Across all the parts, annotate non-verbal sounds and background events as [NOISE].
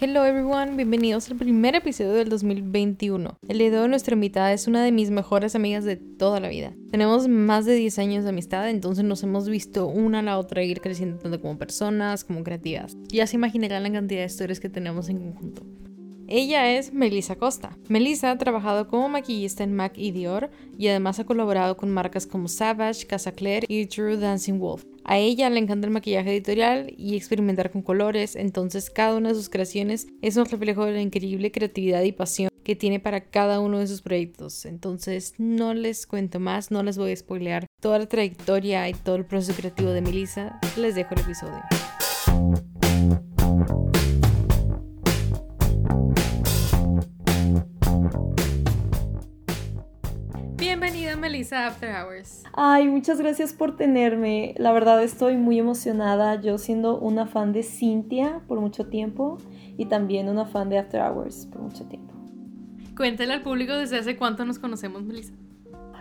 Hello everyone, bienvenidos al primer episodio del 2021. El día de nuestra invitada es una de mis mejores amigas de toda la vida. Tenemos más de 10 años de amistad, entonces nos hemos visto una a la otra ir creciendo tanto como personas como creativas. Ya se imaginarán la cantidad de historias que tenemos en conjunto. Ella es Melissa Costa. Melissa ha trabajado como maquillista en MAC y Dior y además ha colaborado con marcas como Savage, Casa Claire y True Dancing Wolf. A ella le encanta el maquillaje editorial y experimentar con colores, entonces cada una de sus creaciones es un reflejo de la increíble creatividad y pasión que tiene para cada uno de sus proyectos. Entonces no les cuento más, no les voy a spoilear toda la trayectoria y todo el proceso creativo de Melissa. Les dejo el episodio. Bienvenida Melissa After Hours. Ay, muchas gracias por tenerme. La verdad estoy muy emocionada. Yo siendo una fan de Cintia por mucho tiempo y también una fan de After Hours por mucho tiempo. Cuéntale al público desde hace cuánto nos conocemos, Melissa.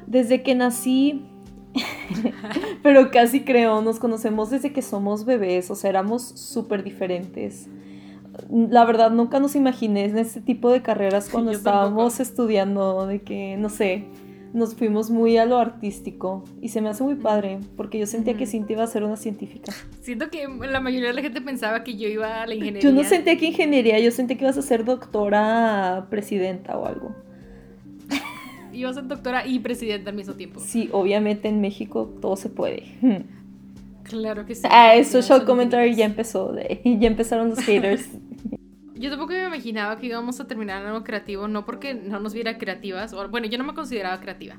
Desde que nací, [LAUGHS] pero casi creo, nos conocemos desde que somos bebés, o sea, éramos súper diferentes. La verdad, nunca nos imaginé en este tipo de carreras [LAUGHS] cuando estábamos estudiando, de que, no sé, nos fuimos muy a lo artístico y se me hace muy padre porque yo sentía que Cintia iba a ser una científica. Siento que la mayoría de la gente pensaba que yo iba a la ingeniería. Yo no sentía que ingeniería, yo sentía que ibas a ser doctora, presidenta o algo. [LAUGHS] Iba a ser doctora y presidenta al mismo tiempo. Sí, obviamente en México todo se puede. Claro que sí. Ah, eso show commentary ya empezó, [LAUGHS] ya empezaron los haters. [LAUGHS] Yo tampoco me imaginaba que íbamos a terminar en algo creativo, no porque no nos viera creativas, o bueno, yo no me consideraba creativa.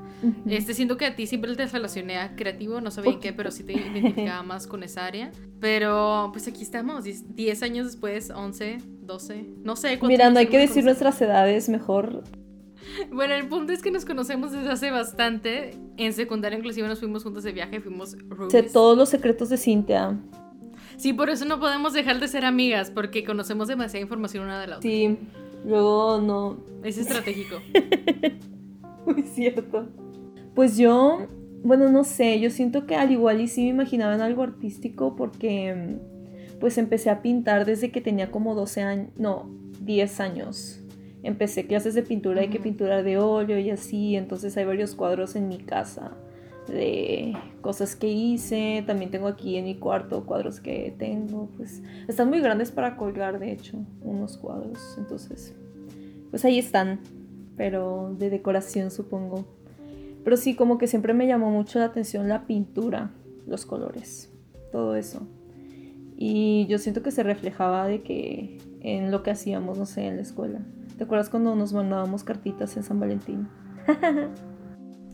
Este, siento que a ti siempre te relacioné a creativo, no sabía en qué, pero sí te identificaba más con esa área. Pero pues aquí estamos, 10 años después, 11, 12, no sé. Mira, no hay que decir nuestras edades, mejor. [LAUGHS] Bueno, el punto es que nos conocemos desde hace bastante. En secundaria inclusive nos fuimos juntos de viaje, fuimos Sé todos los secretos de Cintia. Sí, por eso no podemos dejar de ser amigas, porque conocemos demasiada información una de la otra. Sí, luego no. Es estratégico. [LAUGHS] Muy cierto. Pues yo, bueno, no sé, yo siento que al igual y sí me imaginaba en algo artístico porque pues empecé a pintar desde que tenía como 12 años, no, 10 años. Empecé clases de pintura, hay que pintura de óleo y así, entonces hay varios cuadros en mi casa de cosas que hice. También tengo aquí en mi cuarto cuadros que tengo. Pues están muy grandes para colgar, de hecho, unos cuadros. Entonces, pues ahí están. Pero de decoración, supongo. Pero sí, como que siempre me llamó mucho la atención la pintura, los colores, todo eso. Y yo siento que se reflejaba de que en lo que hacíamos, no sé, en la escuela. ¿Te acuerdas cuando nos mandábamos cartitas en San Valentín? [LAUGHS]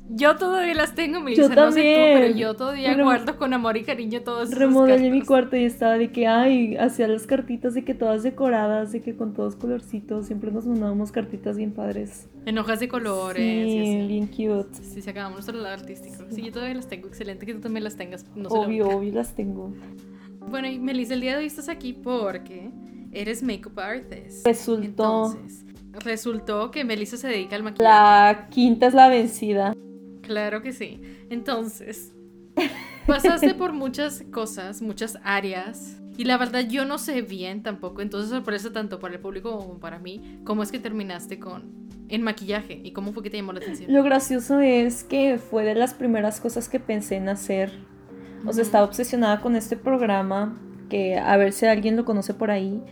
Yo todavía las tengo, me dicen, no sé tú, pero yo todavía guardo con amor y cariño todas esas Remodelé mi cuarto y estaba de que, ay, hacía las cartitas de que todas decoradas, de que con todos colorcitos, siempre nos mandábamos cartitas bien padres. En hojas de colores. Sí, bien cute. Sí, se acabamos nuestro lado artístico. Sí. yo todavía las tengo, excelente que tú también las tengas. No obvio, obvio las tengo. Bueno, y Melissa, el día de hoy estás aquí porque eres makeup artist. Resultó. Entonces, resultó que Melissa se dedica al maquillaje. La quinta es la vencida. Claro que sí. Entonces, pasaste por muchas cosas, muchas áreas. Y la verdad yo no sé bien tampoco, entonces sorpresa tanto para el público como para mí, cómo es que terminaste con en maquillaje y cómo fue que te llamó la atención. Lo gracioso es que fue de las primeras cosas que pensé en hacer. O sea, estaba obsesionada con este programa que a ver si alguien lo conoce por ahí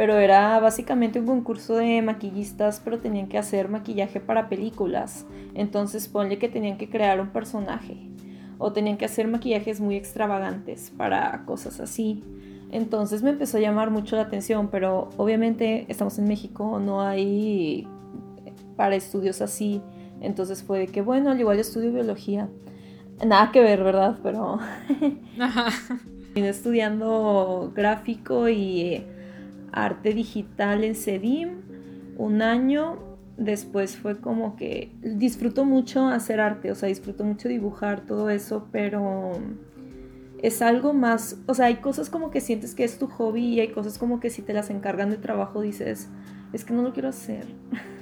pero era básicamente un concurso de maquillistas, pero tenían que hacer maquillaje para películas. Entonces ponle que tenían que crear un personaje o tenían que hacer maquillajes muy extravagantes para cosas así. Entonces me empezó a llamar mucho la atención, pero obviamente estamos en México, no hay para estudios así. Entonces fue de que, bueno, al igual estudio biología. Nada que ver, ¿verdad? Pero... [LAUGHS] Vine estudiando gráfico y arte digital en CEDIM un año. Después fue como que disfruto mucho hacer arte, o sea, disfruto mucho dibujar todo eso, pero es algo más, o sea, hay cosas como que sientes que es tu hobby y hay cosas como que si te las encargan de trabajo dices, es que no lo quiero hacer.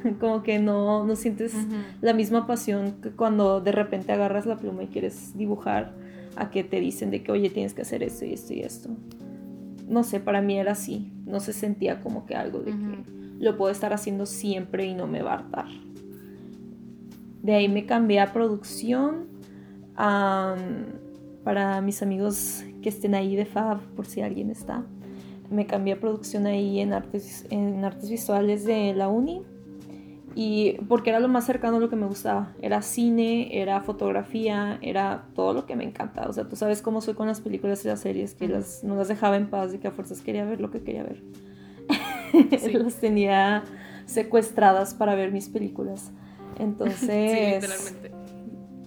[LAUGHS] como que no, no sientes la misma pasión que cuando de repente agarras la pluma y quieres dibujar a que te dicen de que, oye, tienes que hacer esto y esto y esto. No sé, para mí era así. No se sentía como que algo de que lo puedo estar haciendo siempre y no me va a hartar. De ahí me cambié a producción. para mis amigos que estén ahí de Fab, por si alguien está. Me cambié a producción ahí en artes, en artes visuales de la uni y porque era lo más cercano a lo que me gustaba. Era cine, era fotografía, era todo lo que me encanta. O sea, tú sabes cómo soy con las películas y las series, que las, no las dejaba en paz y que a fuerzas quería ver lo que quería ver. [LAUGHS] las tenía secuestradas para ver mis películas. [LAUGHS] Entonces... sí, literalmente.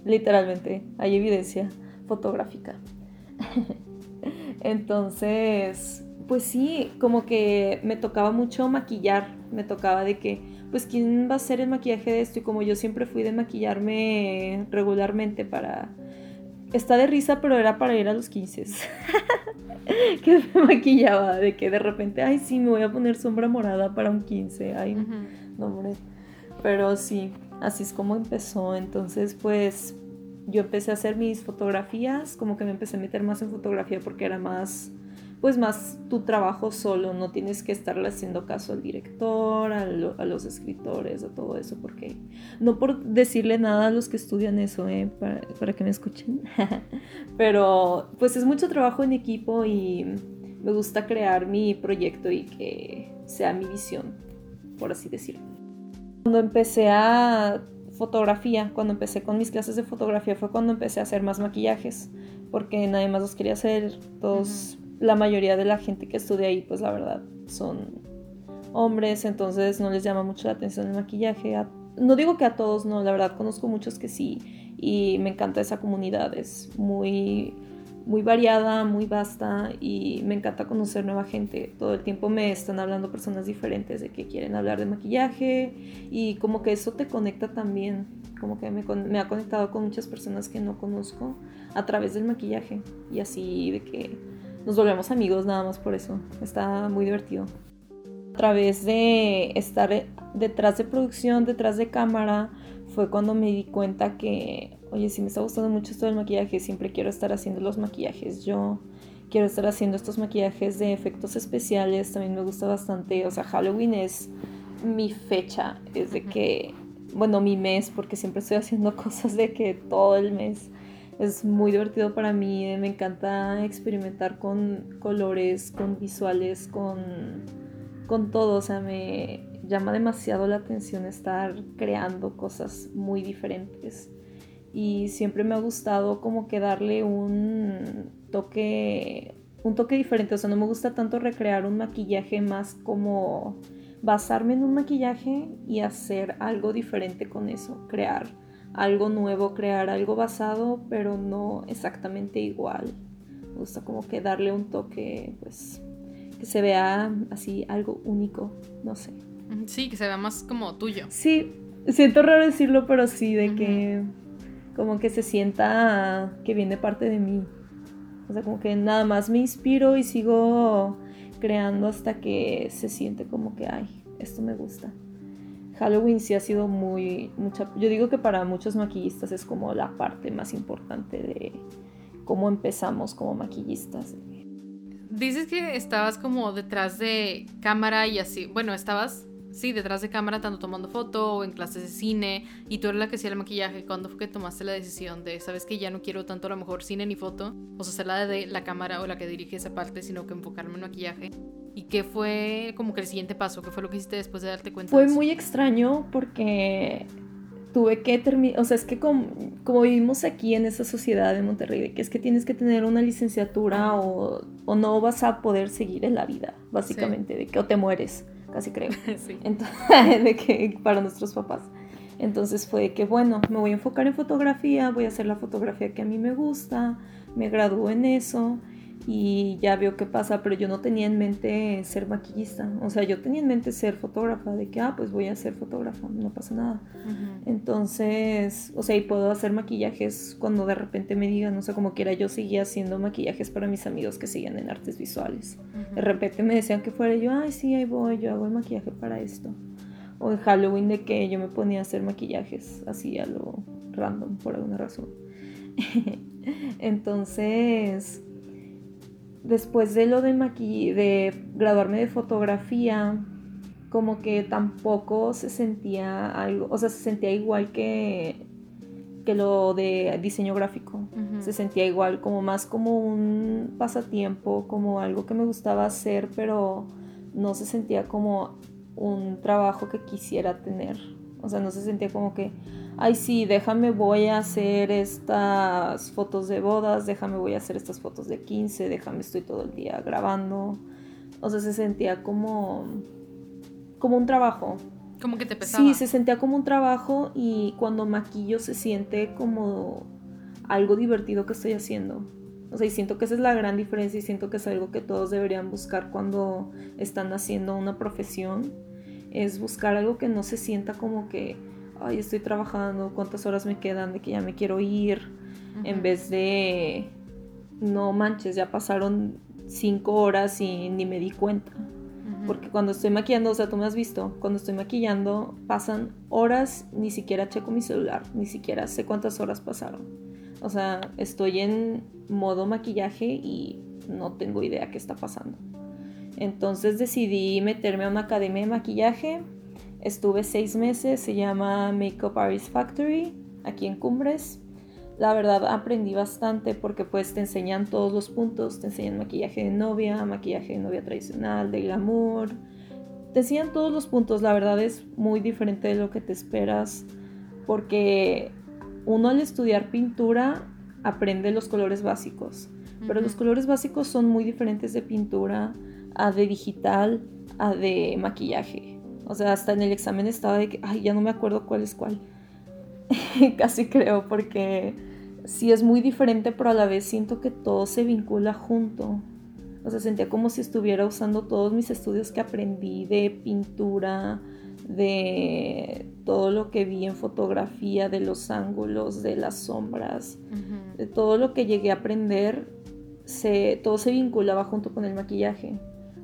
Literalmente, hay evidencia fotográfica. [LAUGHS] Entonces, pues sí, como que me tocaba mucho maquillar, me tocaba de que pues quién va a hacer el maquillaje de esto y como yo siempre fui de maquillarme regularmente para... Está de risa, pero era para ir a los 15. [LAUGHS] que me maquillaba, de que de repente, ay, sí, me voy a poner sombra morada para un 15. Ay, no, hombre. Pero sí, así es como empezó. Entonces, pues yo empecé a hacer mis fotografías, como que me empecé a meter más en fotografía porque era más pues más tu trabajo solo, no tienes que estarle haciendo caso al director, a, los escritores, a todo eso, porque no por decirle nada a los que estudian eso, ¿eh? para, que me escuchen, [LAUGHS] pero pues es mucho trabajo en equipo y me gusta crear mi proyecto y que sea mi visión, por así decirlo. Cuando empecé a fotografía, cuando empecé con mis clases de fotografía fue cuando empecé a hacer más maquillajes, porque nadie más los quería hacer, todos la mayoría de la gente que estudia ahí, pues la verdad, son hombres, entonces no les llama mucho la atención el maquillaje. no digo que a todos, no, la verdad conozco muchos que sí y me encanta esa comunidad, es muy, muy variada, muy vasta y me encanta conocer nueva gente. Todo el tiempo me están hablando personas diferentes de que quieren hablar de maquillaje y como que eso te conecta también, como que me, me ha conectado con muchas personas que no conozco a través del maquillaje y así de que nos volvemos amigos nada más por eso. Está muy divertido. A través de estar detrás de producción, detrás de cámara, fue cuando me di cuenta que, oye, si me está gustando mucho esto del maquillaje, siempre quiero estar haciendo los maquillajes. Yo quiero estar haciendo estos maquillajes de efectos especiales, también me gusta bastante. O sea, Halloween es mi fecha, es de que, bueno, mi mes, porque siempre estoy haciendo [LAUGHS] cosas de que todo el mes es muy divertido para mí, me encanta experimentar con colores, con visuales, con, con todo, o sea, me llama demasiado la atención estar creando cosas muy diferentes. Y siempre me ha gustado como que darle un toque un toque diferente, o sea, no me gusta tanto recrear un maquillaje más como basarme en un maquillaje y hacer algo diferente con eso, crear algo nuevo, crear algo basado, pero no exactamente igual. Me gusta como que darle un toque, pues, que se vea así algo único, no sé. Sí, que se vea más como tuyo. Sí, siento raro decirlo, pero sí, de que como que se sienta que viene parte de mí. O sea, como que nada más me inspiro y sigo creando hasta que se siente como que, ay, esto me gusta. Halloween sí ha sido muy, mucha, yo digo que para muchos maquillistas es como la parte más importante de cómo empezamos como maquillistas. Dices que estabas como detrás de cámara y así, bueno, estabas, sí, detrás de cámara tanto tomando foto o en clases de cine y tú eres la que hacía el maquillaje. ¿Cuándo fue que tomaste la decisión de, sabes que ya no quiero tanto a lo mejor cine ni foto, o sea, ser la de la cámara o la que dirige esa parte, sino que enfocarme en maquillaje? ¿Y qué fue como que el siguiente paso? ¿Qué fue lo que hiciste después de darte cuenta? Fue muy extraño porque tuve que terminar, o sea, es que como, vivimos aquí en esa sociedad de Monterrey, de que es que tienes que tener una licenciatura o, no vas a poder seguir en la vida, básicamente, de que o te mueres, casi creo. [LAUGHS] Sí. Entonces, [LAUGHS] de que para nuestros papás. Entonces fue que, bueno, me voy a enfocar en fotografía, voy a hacer la fotografía que a mí me gusta, me gradué en eso y ya veo qué pasa, pero yo no tenía en mente ser maquillista, o sea, yo tenía en mente ser fotógrafa, de que, ah, pues voy a ser fotógrafa, no pasa nada. Entonces, o sea, y puedo hacer maquillajes cuando de repente me digan, no sé, como quiera, yo seguía haciendo maquillajes para mis amigos que seguían en artes visuales. De repente me decían que fuera yo, ay, sí, ahí voy, yo hago el maquillaje para esto. O en Halloween de que yo me ponía a hacer maquillajes así a lo random, por alguna razón. [LAUGHS] Entonces después de lo de maqui de graduarme de fotografía, como que tampoco se sentía algo, o sea, se sentía igual que, que lo de diseño gráfico. Se sentía igual, como más como un pasatiempo, como algo que me gustaba hacer, pero no se sentía como un trabajo que quisiera tener. O sea, no se sentía como que, ay, sí, déjame, voy a hacer estas fotos de bodas, déjame, voy a hacer estas fotos de 15, déjame, estoy todo el día grabando. O sea, se sentía como, como un trabajo. Como que te pesaba. Sí, se sentía como un trabajo y cuando maquillo se siente como algo divertido que estoy haciendo. O sea, y siento que esa es la gran diferencia y siento que es algo que todos deberían buscar cuando están haciendo una profesión es buscar algo que no se sienta como que, ay, estoy trabajando, cuántas horas me quedan, de que ya me quiero ir, en vez de, no manches, ya pasaron cinco horas y ni me di cuenta. Porque cuando estoy maquillando, o sea, tú me has visto, cuando estoy maquillando pasan horas, ni siquiera checo mi celular, ni siquiera sé cuántas horas pasaron. O sea, estoy en modo maquillaje y no tengo idea qué está pasando. Entonces decidí meterme a una academia de maquillaje. Estuve seis meses, se llama Makeup Artist Factory, aquí en Cumbres. La verdad aprendí bastante porque pues te enseñan todos los puntos, te enseñan maquillaje de novia, maquillaje de novia tradicional, de glamour. Te enseñan todos los puntos, la verdad es muy diferente de lo que te esperas porque uno al estudiar pintura aprende los colores básicos, pero los colores básicos son muy diferentes de pintura a de digital, a de maquillaje. O sea, hasta en el examen estaba de que, ay, ya no me acuerdo cuál es cuál. [LAUGHS] Casi creo, porque sí es muy diferente, pero a la vez siento que todo se vincula junto. O sea, sentía como si estuviera usando todos mis estudios que aprendí de pintura, de todo lo que vi en fotografía, de los ángulos, de las sombras, de todo lo que llegué a aprender, se, todo se vinculaba junto con el maquillaje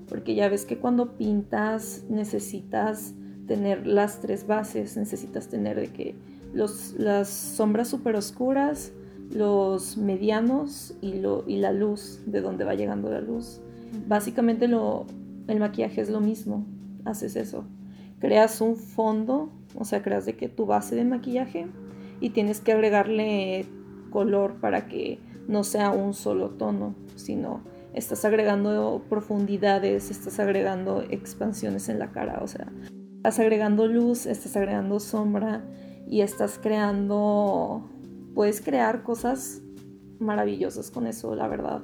porque ya ves que cuando pintas necesitas tener las tres bases, necesitas tener de que los, las sombras súper oscuras, los medianos y, lo, y la luz, de donde va llegando la luz. Básicamente lo, el maquillaje es lo mismo, haces eso. Creas un fondo, o sea, creas de que tu base de maquillaje y tienes que agregarle color para que no sea un solo tono, sino estás agregando profundidades, estás agregando expansiones en la cara, o sea, estás agregando luz, estás agregando sombra y estás creando, puedes crear cosas maravillosas con eso, la verdad.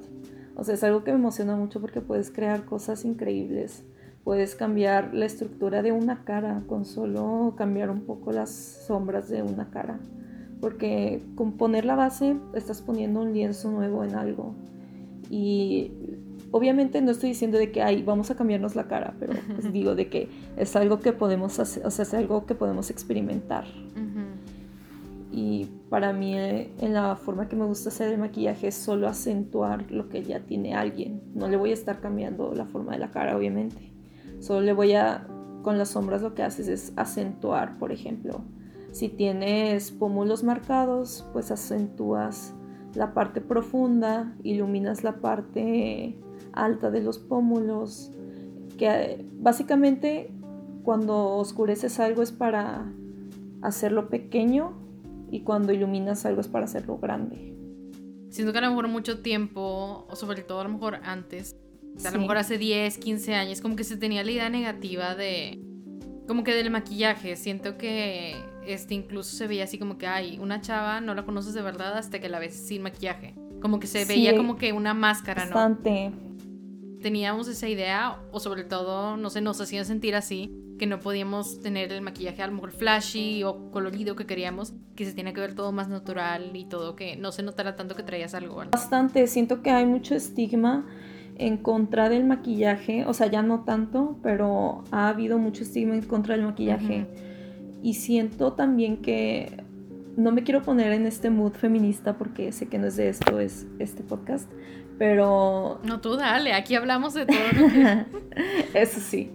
O sea, es algo que me emociona mucho porque puedes crear cosas increíbles. Puedes cambiar la estructura de una cara con solo cambiar un poco las sombras de una cara. Porque con poner la base estás poniendo un lienzo nuevo en algo. Y obviamente no estoy diciendo de que ay, vamos a cambiarnos la cara, pero pues digo de que es algo que podemos hacer, o sea, es algo que podemos experimentar. Y para mí, eh, en la forma que me gusta hacer el maquillaje, es solo acentuar lo que ya tiene alguien. No le voy a estar cambiando la forma de la cara, obviamente. Solo le voy a, con las sombras lo que haces es acentuar, por ejemplo. Si tienes pómulos marcados, pues acentúas la parte profunda, iluminas la parte alta de los pómulos, que básicamente cuando oscureces algo es para hacerlo pequeño y cuando iluminas algo es para hacerlo grande. Siento que a lo mejor mucho tiempo, o sobre todo a lo mejor antes, a lo mejor hace 10, 15 años, como que se tenía la idea negativa de, como que del maquillaje. Siento que este incluso se veía así como que, ay, una chava no la conoces de verdad hasta que la ves sin maquillaje. Como que se veía como que una máscara, bastante. ¿no? Teníamos esa idea, o sobre todo, no sé, nos hacían sentir así, que no podíamos tener el maquillaje a lo mejor flashy o colorido que queríamos, que se tiene que ver todo más natural y todo, que no se notara tanto que traías algo. Bastante, siento que hay mucho estigma en contra del maquillaje, o sea, ya no tanto, pero ha habido mucho estigma en contra del maquillaje. Y siento también que no me quiero poner en este mood feminista porque sé que no es de esto, es este podcast, pero... No, tú dale, aquí hablamos de todo. [LAUGHS] Eso sí.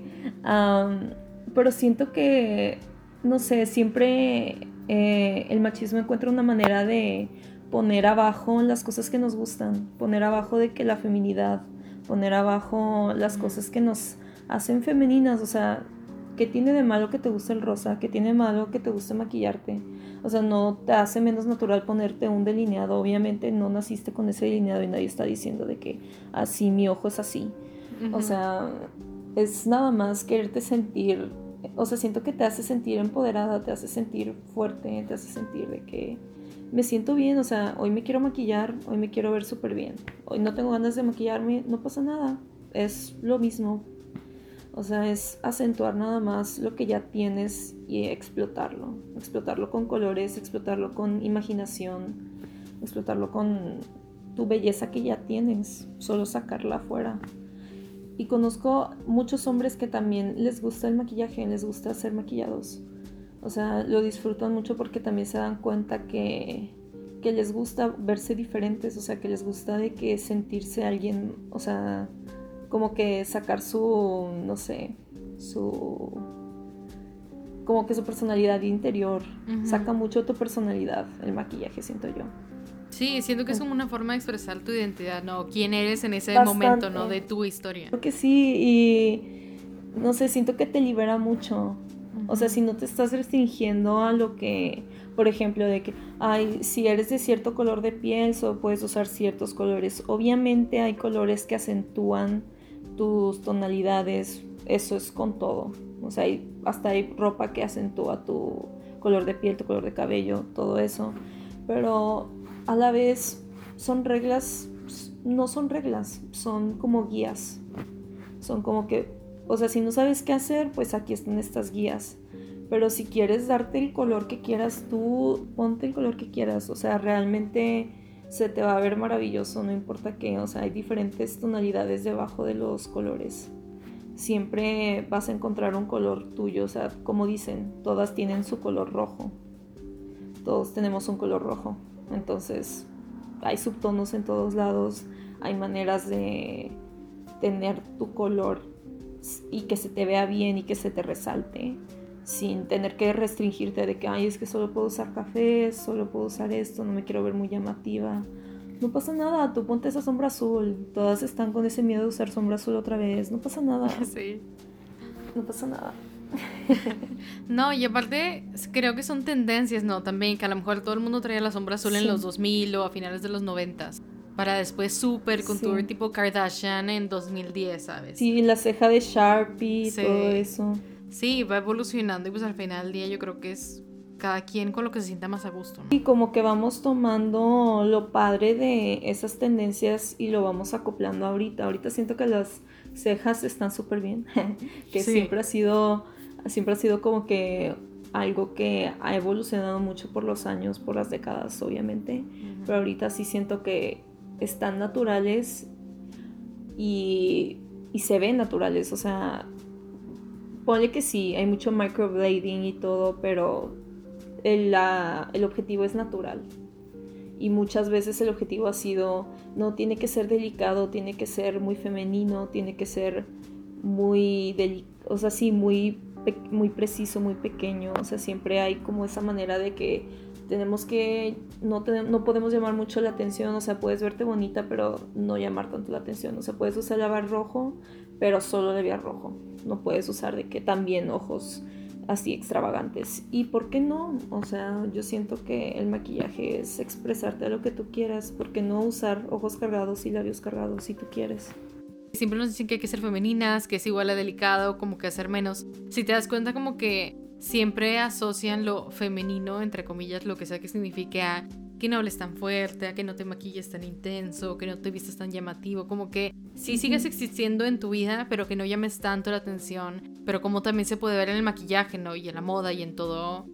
pero siento que, no sé, siempre eh, el machismo encuentra una manera de poner abajo las cosas que nos gustan, poner abajo de que la feminidad poner abajo las cosas que nos hacen femeninas, o sea, ¿qué tiene de malo que te guste el rosa? ¿Qué tiene de malo que te guste maquillarte? O sea, no te hace menos natural ponerte un delineado. Obviamente no naciste con ese delineado y nadie está diciendo de que así mi ojo es así. O sea, es nada más quererte sentir, o sea, siento que te hace sentir empoderada, te hace sentir fuerte, te hace sentir de que me siento bien, o sea, hoy me quiero maquillar, hoy me quiero ver súper bien, hoy no tengo ganas de maquillarme, no pasa nada, es lo mismo. O sea, es acentuar nada más lo que ya tienes y explotarlo. Explotarlo con colores, explotarlo con imaginación, explotarlo con tu belleza que ya tienes, solo sacarla afuera. Y conozco muchos hombres que también les gusta el maquillaje, les gusta ser maquillados. O sea, lo disfrutan mucho porque también se dan cuenta que, que les gusta verse diferentes, o sea, que les gusta de que sentirse alguien, o sea, como que sacar su, no sé, su como que su personalidad interior. Saca mucho tu personalidad el maquillaje, siento yo. Sí, siento que es como una forma de expresar tu identidad, ¿no? Quién eres en ese momento, ¿no? De tu historia. Creo que sí, y no sé, siento que te libera mucho. O sea, si no te estás restringiendo a lo que, por ejemplo, de que, ay, si eres de cierto color de piel, solo puedes usar ciertos colores. Obviamente hay colores que acentúan tus tonalidades, eso es con todo. O sea, hay, hasta hay ropa que acentúa tu color de piel, tu color de cabello, todo eso. Pero a la vez son reglas, no son reglas, son como guías. Son como que, o sea, si no sabes qué hacer, pues aquí están estas guías. Pero si quieres darte el color que quieras, tú ponte el color que quieras. O sea, realmente se te va a ver maravilloso, no importa qué. O sea, hay diferentes tonalidades debajo de los colores. Siempre vas a encontrar un color tuyo. O sea, como dicen, todas tienen su color rojo. Todos tenemos un color rojo. Entonces, hay subtonos en todos lados, hay maneras de tener tu color y que se te vea bien y que se te resalte sin tener que restringirte de que, ay, es que solo puedo usar café, solo puedo usar esto, no me quiero ver muy llamativa. No pasa nada, tú ponte esa sombra azul. Todas están con ese miedo de usar sombra azul otra vez. No pasa nada. [LAUGHS] Sí. No pasa nada. [LAUGHS] no, y aparte creo que son tendencias, ¿no? También que a lo mejor todo el mundo traía la sombra azul en los 2000 o a finales de los 90 para después super contour tipo Kardashian en 2010, ¿sabes? Sí, la ceja de Sharpie, todo eso. Sí, va evolucionando y pues al final del día yo creo que es cada quien con lo que se sienta más a gusto. Y como que vamos tomando lo padre de esas tendencias y lo vamos acoplando ahorita. Ahorita siento que las cejas están súper bien, [LAUGHS] que siempre ha sido siempre ha sido como que algo que ha evolucionado mucho por los años, por las décadas, obviamente. Pero ahorita sí siento que están naturales y, y se ven naturales. O sea, ponle que sí, hay mucho microblading y todo, pero el, el objetivo es natural. Y muchas veces el objetivo ha sido, no tiene que ser delicado, tiene que ser muy femenino, tiene que ser muy, o sea, sí, muy muy preciso, muy pequeño, o sea, siempre hay como esa manera de que tenemos que, no, no podemos llamar mucho la atención, o sea, puedes verte bonita, pero no llamar tanto la atención, o sea, puedes usar lavar rojo, pero solo labial rojo, no puedes usar de que también ojos así extravagantes. ¿Y por qué no? O sea, yo siento que el maquillaje es expresarte lo que tú quieras, ¿por qué no usar ojos cargados y labios cargados si tú quieres? Siempre nos dicen que hay que ser femeninas, que es igual a delicado, como que hacer menos. Si te das cuenta como que siempre asocian lo femenino, entre comillas, lo que sea que signifique a que no hables tan fuerte, a que no te maquilles tan intenso, que no te vistas tan llamativo, como que sí sigues existiendo en tu vida, pero que no llames tanto la atención, pero como también se puede ver en el maquillaje, ¿no? Y en la moda y en todo,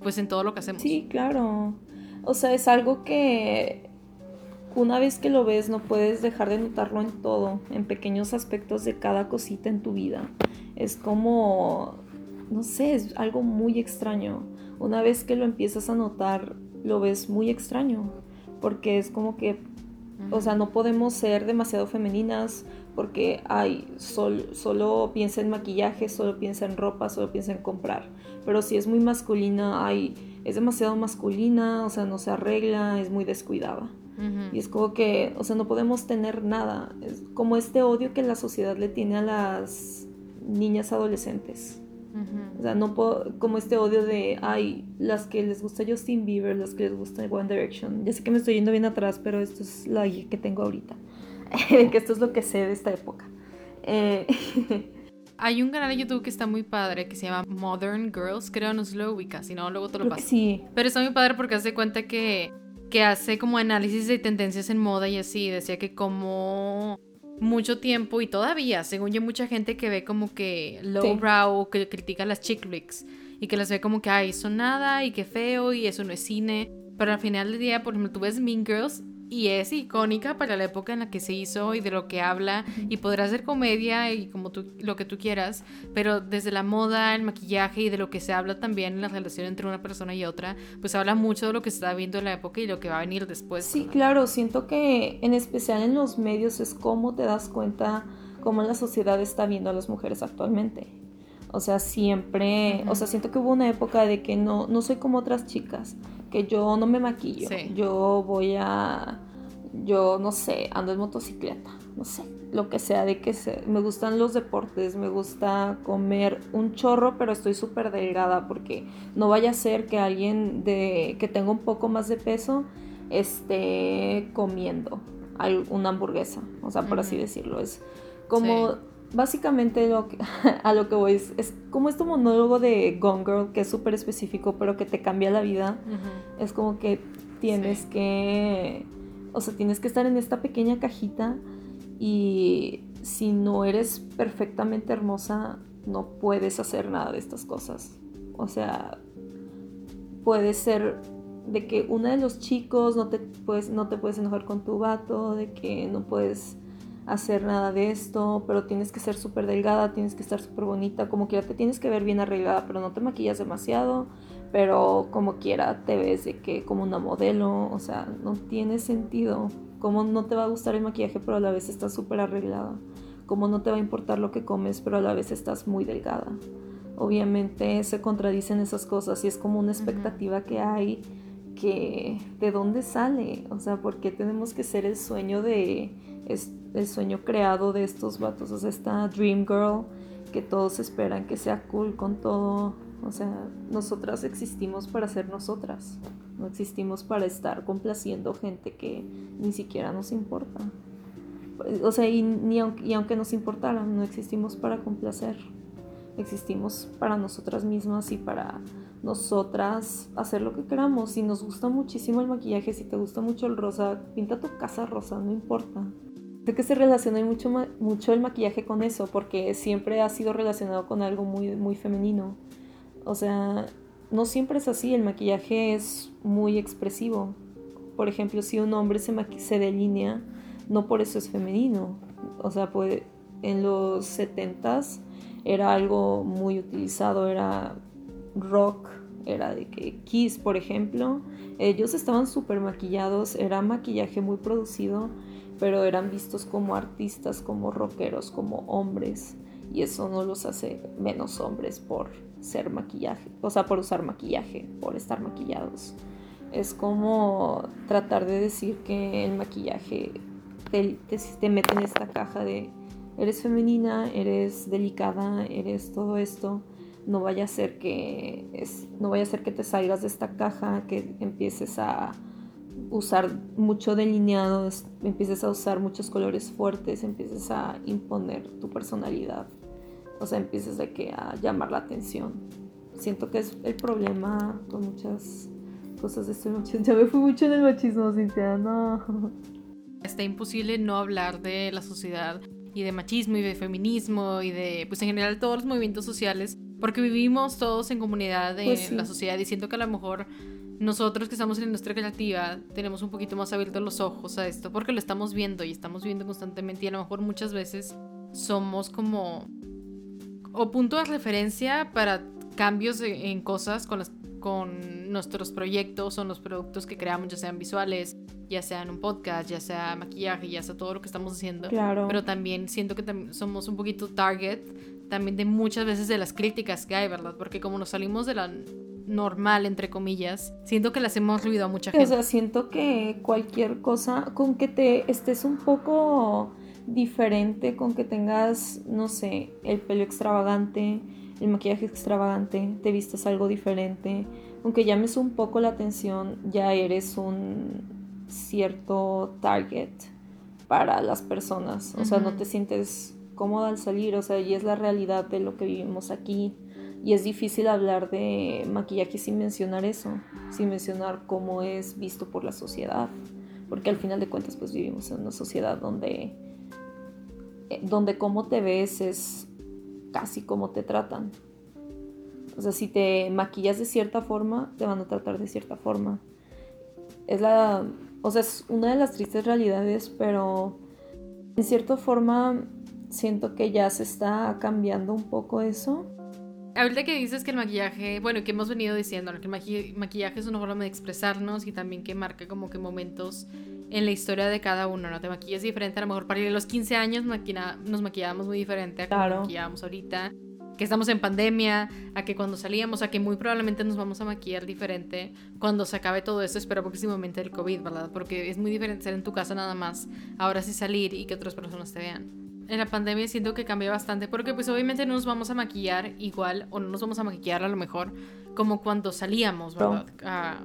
pues en todo lo que hacemos. Sí, claro. O sea, es algo que una vez que lo ves no puedes dejar de notarlo en todo, en pequeños aspectos de cada cosita en tu vida. Es como, no sé, es algo muy extraño. Una vez que lo empiezas a notar, lo ves muy extraño, porque es como que, o sea, no podemos ser demasiado femeninas porque, ay, solo piensa en maquillaje, solo piensa en ropa, solo piensa en comprar. Pero si es muy masculina, ay, es demasiado masculina, o sea, no se arregla, es muy descuidada. Y es como que, o sea, no podemos tener nada. Es como este odio que la sociedad le tiene a las niñas adolescentes. O sea, no puedo, como este odio de, ay, las que les gusta Justin Bieber, las que les gusta One Direction. Ya sé que me estoy yendo bien atrás, pero esto es la que tengo ahorita. [LAUGHS] que esto es lo que sé de esta época. Eh, [LAUGHS] Hay un canal de YouTube que está muy padre que se llama Modern Girls, creo, no se lo ubica, si no, luego te lo paso. Sí. Pero está muy padre porque hace cuenta que, que hace como análisis de tendencias en moda y así. Decía que como mucho tiempo y todavía, según yo, mucha gente que ve como que lowbrow, que critica las chick flicks y que las ve como que, ay, son nada y qué feo y eso no es cine. Pero al final del día, por ejemplo, tú ves Mean Girls y es icónica para la época en la que se hizo y de lo que habla y podrá ser comedia y como tú, lo que tú quieras, pero desde la moda, el maquillaje y de lo que se habla también en la relación entre una persona y otra, pues habla mucho de lo que se está viendo en la época y lo que va a venir después. Sí, claro, siento que en especial en los medios es como te das cuenta cómo la sociedad está viendo a las mujeres actualmente. O sea, siempre, o sea, siento que hubo una época de que no, no soy como otras chicas que yo no me maquillo, yo voy a, yo no sé, ando en motocicleta, no sé, lo que sea de que se, me gustan los deportes, me gusta comer un chorro, pero estoy súper delgada porque no vaya a ser que alguien de, que tenga un poco más de peso esté comiendo una hamburguesa, o sea, por así decirlo, es como básicamente lo [LAUGHS] a lo que voy es, como este monólogo de Gone Girl que es súper específico pero que te cambia la vida. Es como que tienes que, o sea, tienes que estar en esta pequeña cajita y si no eres perfectamente hermosa no puedes hacer nada de estas cosas. O sea, puede ser de que uno de los chicos no te puedes, no te puedes enojar con tu vato, de que no puedes hacer nada de esto, pero tienes que ser súper delgada, tienes que estar súper bonita, como quiera te tienes que ver bien arreglada, pero no te maquillas demasiado, pero como quiera te ves de que como una modelo, o sea, no tiene sentido, como no te va a gustar el maquillaje, pero a la vez estás súper arreglada, como no te va a importar lo que comes, pero a la vez estás muy delgada. Obviamente se contradicen esas cosas y es como una expectativa que hay que de dónde sale, o sea, ¿por qué tenemos que ser el sueño de es el sueño creado de estos vatos, o sea, esta Dream Girl que todos esperan que sea cool con todo, o sea, nosotras existimos para ser nosotras, no existimos para estar complaciendo gente que ni siquiera nos importa. O sea, y, ni aunque, aunque nos importara, no existimos para complacer, existimos para nosotras mismas y para nosotras hacer lo que queramos. Si nos gusta muchísimo el maquillaje, si te gusta mucho el rosa, pinta tu casa rosa, no importa. Creo que se relaciona mucho, el maquillaje con eso, porque siempre ha sido relacionado con algo muy, muy femenino. O sea, no siempre es así, el maquillaje es muy expresivo. Por ejemplo, si un hombre se, se delinea, no por eso es femenino. O sea, pues en los 70s era algo muy utilizado, era rock, era de que Kiss, por ejemplo, ellos estaban súper maquillados, era maquillaje muy producido pero eran vistos como artistas, como rockeros, como hombres. Y eso no los hace menos hombres por ser maquillaje, o sea, por usar maquillaje, por estar maquillados. Es como tratar de decir que el maquillaje te, te, mete en esta caja de eres femenina, eres delicada, eres todo esto. No vaya a ser que no vaya a ser que te salgas de esta caja, que empieces a usar mucho delineado, empieces a usar muchos colores fuertes, empieces a imponer tu personalidad, o sea, empieces de que a llamar la atención. Siento que es el problema con muchas cosas de este machismo. [LAUGHS] Ya me fui mucho en el machismo, Cintia, no. [LAUGHS] Está imposible no hablar de la sociedad y de machismo y de feminismo y de, pues en general todos los movimientos sociales, porque vivimos todos en comunidad de pues la sociedad y siento que a lo mejor nosotros que estamos en la industria creativa tenemos un poquito más abiertos los ojos a esto porque lo estamos viendo y estamos viendo constantemente y a lo mejor muchas veces somos como o punto de referencia para cambios en cosas con, las, con nuestros proyectos o los productos que creamos, ya sean visuales, ya sean un podcast, ya sea maquillaje, ya sea todo lo que estamos haciendo. Claro. Pero también siento que somos un poquito target también de muchas veces de las críticas que hay, ¿verdad? Porque como nos salimos de la normal, entre comillas, siento que las hemos olvidado a mucha gente. O sea, siento que cualquier cosa, con que te estés un poco diferente, con que tengas, no sé, el pelo extravagante, el maquillaje extravagante, te vistas algo diferente, aunque llames un poco la atención, ya eres un cierto target para las personas. O sea, no te sientes cómoda al salir, o sea, y es la realidad de lo que vivimos aquí. Y es difícil hablar de maquillaje sin mencionar eso, sin mencionar cómo es visto por la sociedad. Porque al final de cuentas, pues vivimos en una sociedad donde, eh, donde cómo te ves es casi como te tratan. O sea, si te maquillas de cierta forma, te van a tratar de cierta forma. Es la, o sea, es una de las tristes realidades, pero en cierta forma siento que ya se está cambiando un poco eso. Ahorita que dices que el maquillaje, bueno, que hemos venido diciendo, que el maquillaje es una forma de expresarnos y también que marca como que momentos en la historia de cada uno, ¿no? Te maquillas diferente, a lo mejor para ir a los 15 años nos maquillábamos muy diferente a como nos maquillábamos ahorita, que estamos en pandemia, a que cuando salíamos, a que muy probablemente nos vamos a maquillar diferente cuando se acabe todo esto, espero próximamente el COVID, ¿verdad? Porque es muy diferente ser en tu casa nada más, ahora sí salir y que otras personas te vean en la pandemia siento que cambió bastante porque pues obviamente no nos vamos a maquillar igual o no nos vamos a maquillar a lo mejor como cuando salíamos, ¿verdad? A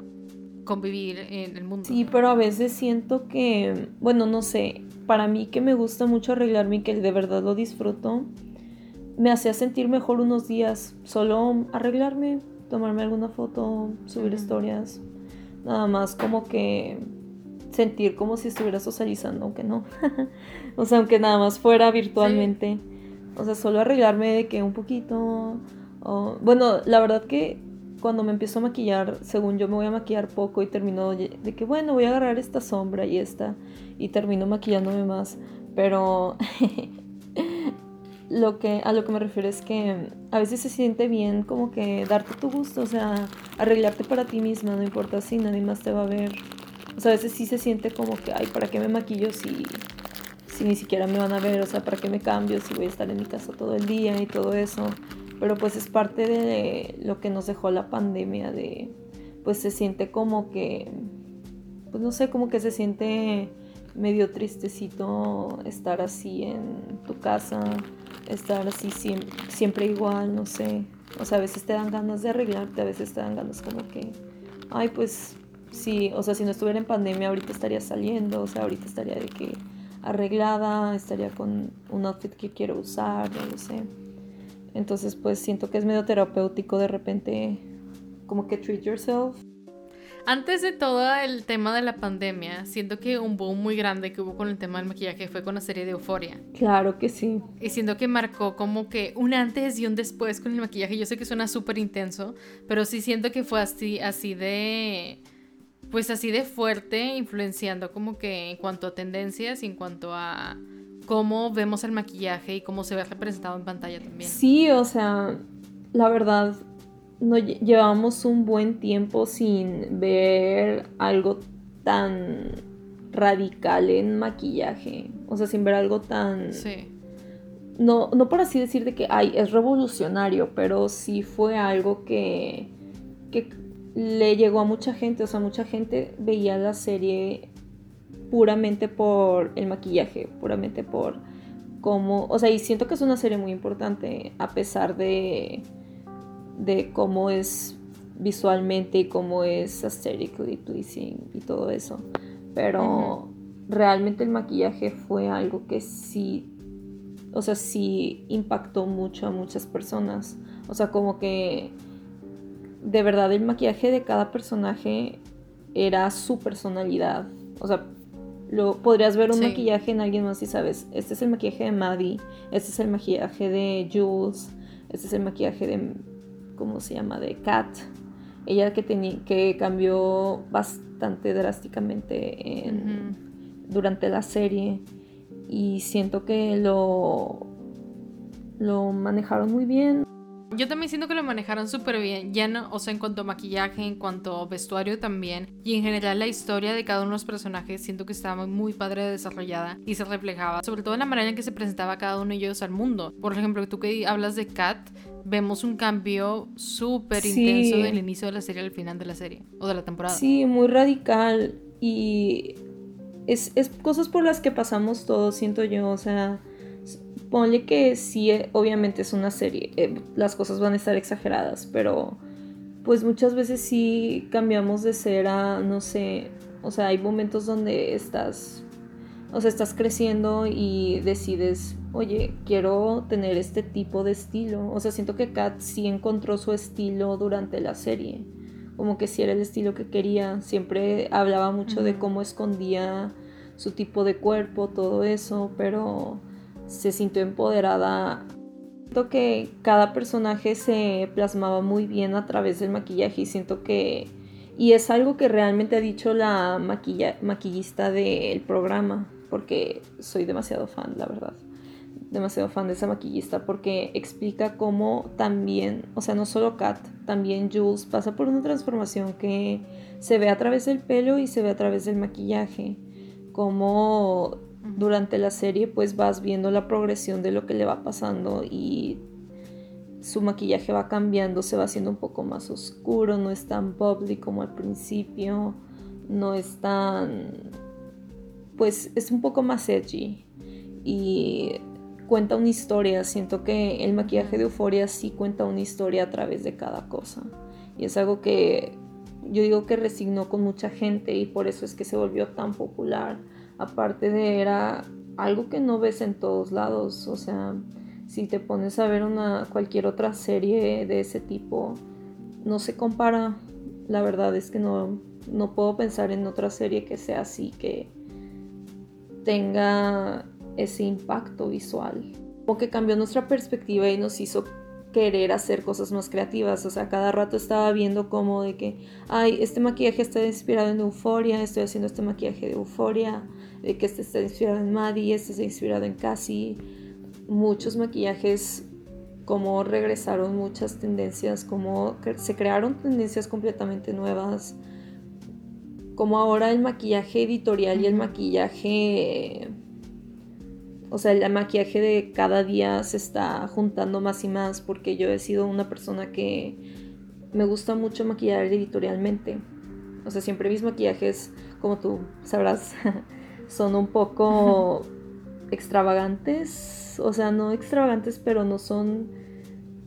convivir en el mundo. Sí, pero a veces siento que, bueno, no sé, para mí que me gusta mucho arreglarme y que de verdad lo disfruto, me hacía sentir mejor unos días, solo arreglarme, tomarme alguna foto, subir historias, nada más como que sentir como si estuviera socializando, aunque no. [LAUGHS] o sea, aunque nada más fuera virtualmente. O sea, solo arreglarme de que un poquito. bueno, la verdad que cuando me empiezo a maquillar, según yo me voy a maquillar poco y termino de que, bueno, voy a agarrar esta sombra y esta. Y termino maquillándome más. Pero [LAUGHS] lo que, a lo que me refiero es que a veces se siente bien como que darte tu gusto, o sea, arreglarte para ti misma, no importa si nadie más te va a ver. O sea, a veces sí se siente como que, ay, ¿para qué me maquillo si, si ni siquiera me van a ver? O sea, ¿para qué me cambio si voy a estar en mi casa todo el día y todo eso? Pero pues es parte de lo que nos dejó la pandemia, de, pues se siente como que, pues no sé, como que se siente medio tristecito estar así en tu casa, estar así siempre, siempre igual, no sé. O sea, a veces te dan ganas de arreglarte, a veces te dan ganas como que, ay, pues sí, o sea, si no estuviera en pandemia ahorita estaría saliendo, o sea, ahorita estaría de que arreglada, estaría con un outfit que quiero usar, no lo sé. Entonces, pues siento que es medio terapéutico de repente como que treat yourself. Antes de todo el tema de la pandemia, siento que un boom muy grande que hubo con el tema del maquillaje fue con la serie de Euforia. Claro que sí. Y siento que marcó como que un antes y un después con el maquillaje. Yo sé que suena súper intenso, pero sí siento que fue así, así de pues así de fuerte, influenciando como que en cuanto a tendencias y en cuanto a cómo vemos el maquillaje y cómo se ve representado en pantalla también. Sí, o sea, la verdad, no llevamos un buen tiempo sin ver algo tan radical en maquillaje. O sea, sin ver algo tan. Sí. No, no por así decir de que ay, es revolucionario, pero sí fue algo que, que le llegó a mucha gente, o sea, mucha gente veía la serie puramente por el maquillaje, puramente por cómo, o sea, y siento que es una serie muy importante a pesar de de cómo es visualmente y cómo es aesthetically pleasing y todo eso. Pero realmente el maquillaje fue algo que sí, o sea, sí impactó mucho a muchas personas. O sea, como que de verdad el maquillaje de cada personaje era su personalidad. O sea, lo, podrías ver un maquillaje en alguien más y sabes, este es el maquillaje de Maddie, este es el maquillaje de Jules, este es el maquillaje de, ¿cómo se llama? De Kat. Ella que, que cambió bastante drásticamente durante la serie y siento que lo, lo manejaron muy bien. Yo también siento que lo manejaron súper bien, ya no, o sea, en cuanto a maquillaje, en cuanto a vestuario también, y en general la historia de cada uno de los personajes siento que estaba muy padre desarrollada y se reflejaba, sobre todo en la manera en que se presentaba cada uno de ellos al mundo. Por ejemplo, tú que hablas de Kat, vemos un cambio súper intenso del inicio de la serie al final de la serie o de la temporada. Sí, muy radical y es, es cosas por las que pasamos todos, siento yo, o sea ponle que sí, eh, obviamente es una serie, eh, las cosas van a estar exageradas, pero pues muchas veces sí cambiamos de ser a, no sé, o sea, hay momentos donde estás, o sea, estás creciendo y decides, oye, quiero tener este tipo de estilo. O sea, siento que Kat sí encontró su estilo durante la serie, como que sí era el estilo que quería, siempre hablaba mucho de cómo escondía su tipo de cuerpo, todo eso, pero se sintió empoderada. Siento que cada personaje se plasmaba muy bien a través del maquillaje y siento que... Y es algo que realmente ha dicho la maquillista del programa, porque soy demasiado fan, la verdad. Demasiado fan de esa maquillista porque explica cómo también, o sea, no solo Kat, también Jules pasa por una transformación que se ve a través del pelo y se ve a través del maquillaje. Cómo durante la serie pues vas viendo la progresión de lo que le va pasando y su maquillaje va cambiando, se va haciendo un poco más oscuro, no es tan bubbly como al principio, no es tan... pues es un poco más edgy y cuenta una historia, siento que el maquillaje de Euforia sí cuenta una historia a través de cada cosa y es algo que yo digo que resignó con mucha gente y por eso es que se volvió tan popular aparte de era algo que no ves en todos lados, o sea, si te pones a ver una cualquier otra serie de ese tipo, no se compara. La verdad es que no, no puedo pensar en otra serie que sea así, que tenga ese impacto visual. Como que cambió nuestra perspectiva y nos hizo querer hacer cosas más creativas. O sea, cada rato estaba viendo como de que, ay, este maquillaje está inspirado en Euforia, estoy haciendo este maquillaje de Euforia, de que este está inspirado en Maddie, este está inspirado en Cassie. Muchos maquillajes, como regresaron muchas tendencias, como se crearon tendencias completamente nuevas. Como ahora el maquillaje editorial y el maquillaje o sea, el maquillaje de cada día se está juntando más y más porque yo he sido una persona que me gusta mucho maquillar editorialmente. O sea, siempre mis maquillajes, como tú sabrás, [LAUGHS] son un poco [LAUGHS] extravagantes. O sea, no extravagantes, pero no son,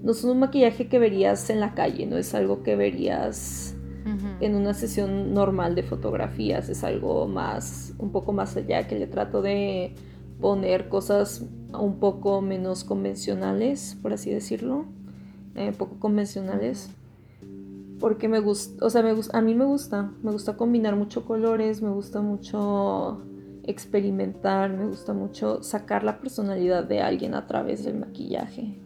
no son un maquillaje que verías en la calle, no es algo que verías en una sesión normal de fotografías. Es algo más, un poco más allá que le trato de poner cosas un poco menos convencionales, por así decirlo, eh, poco convencionales. Porque me gusta, o sea, me gusta, a mí me gusta, me gusta combinar mucho colores, me gusta mucho experimentar, me gusta mucho sacar la personalidad de alguien a través del maquillaje.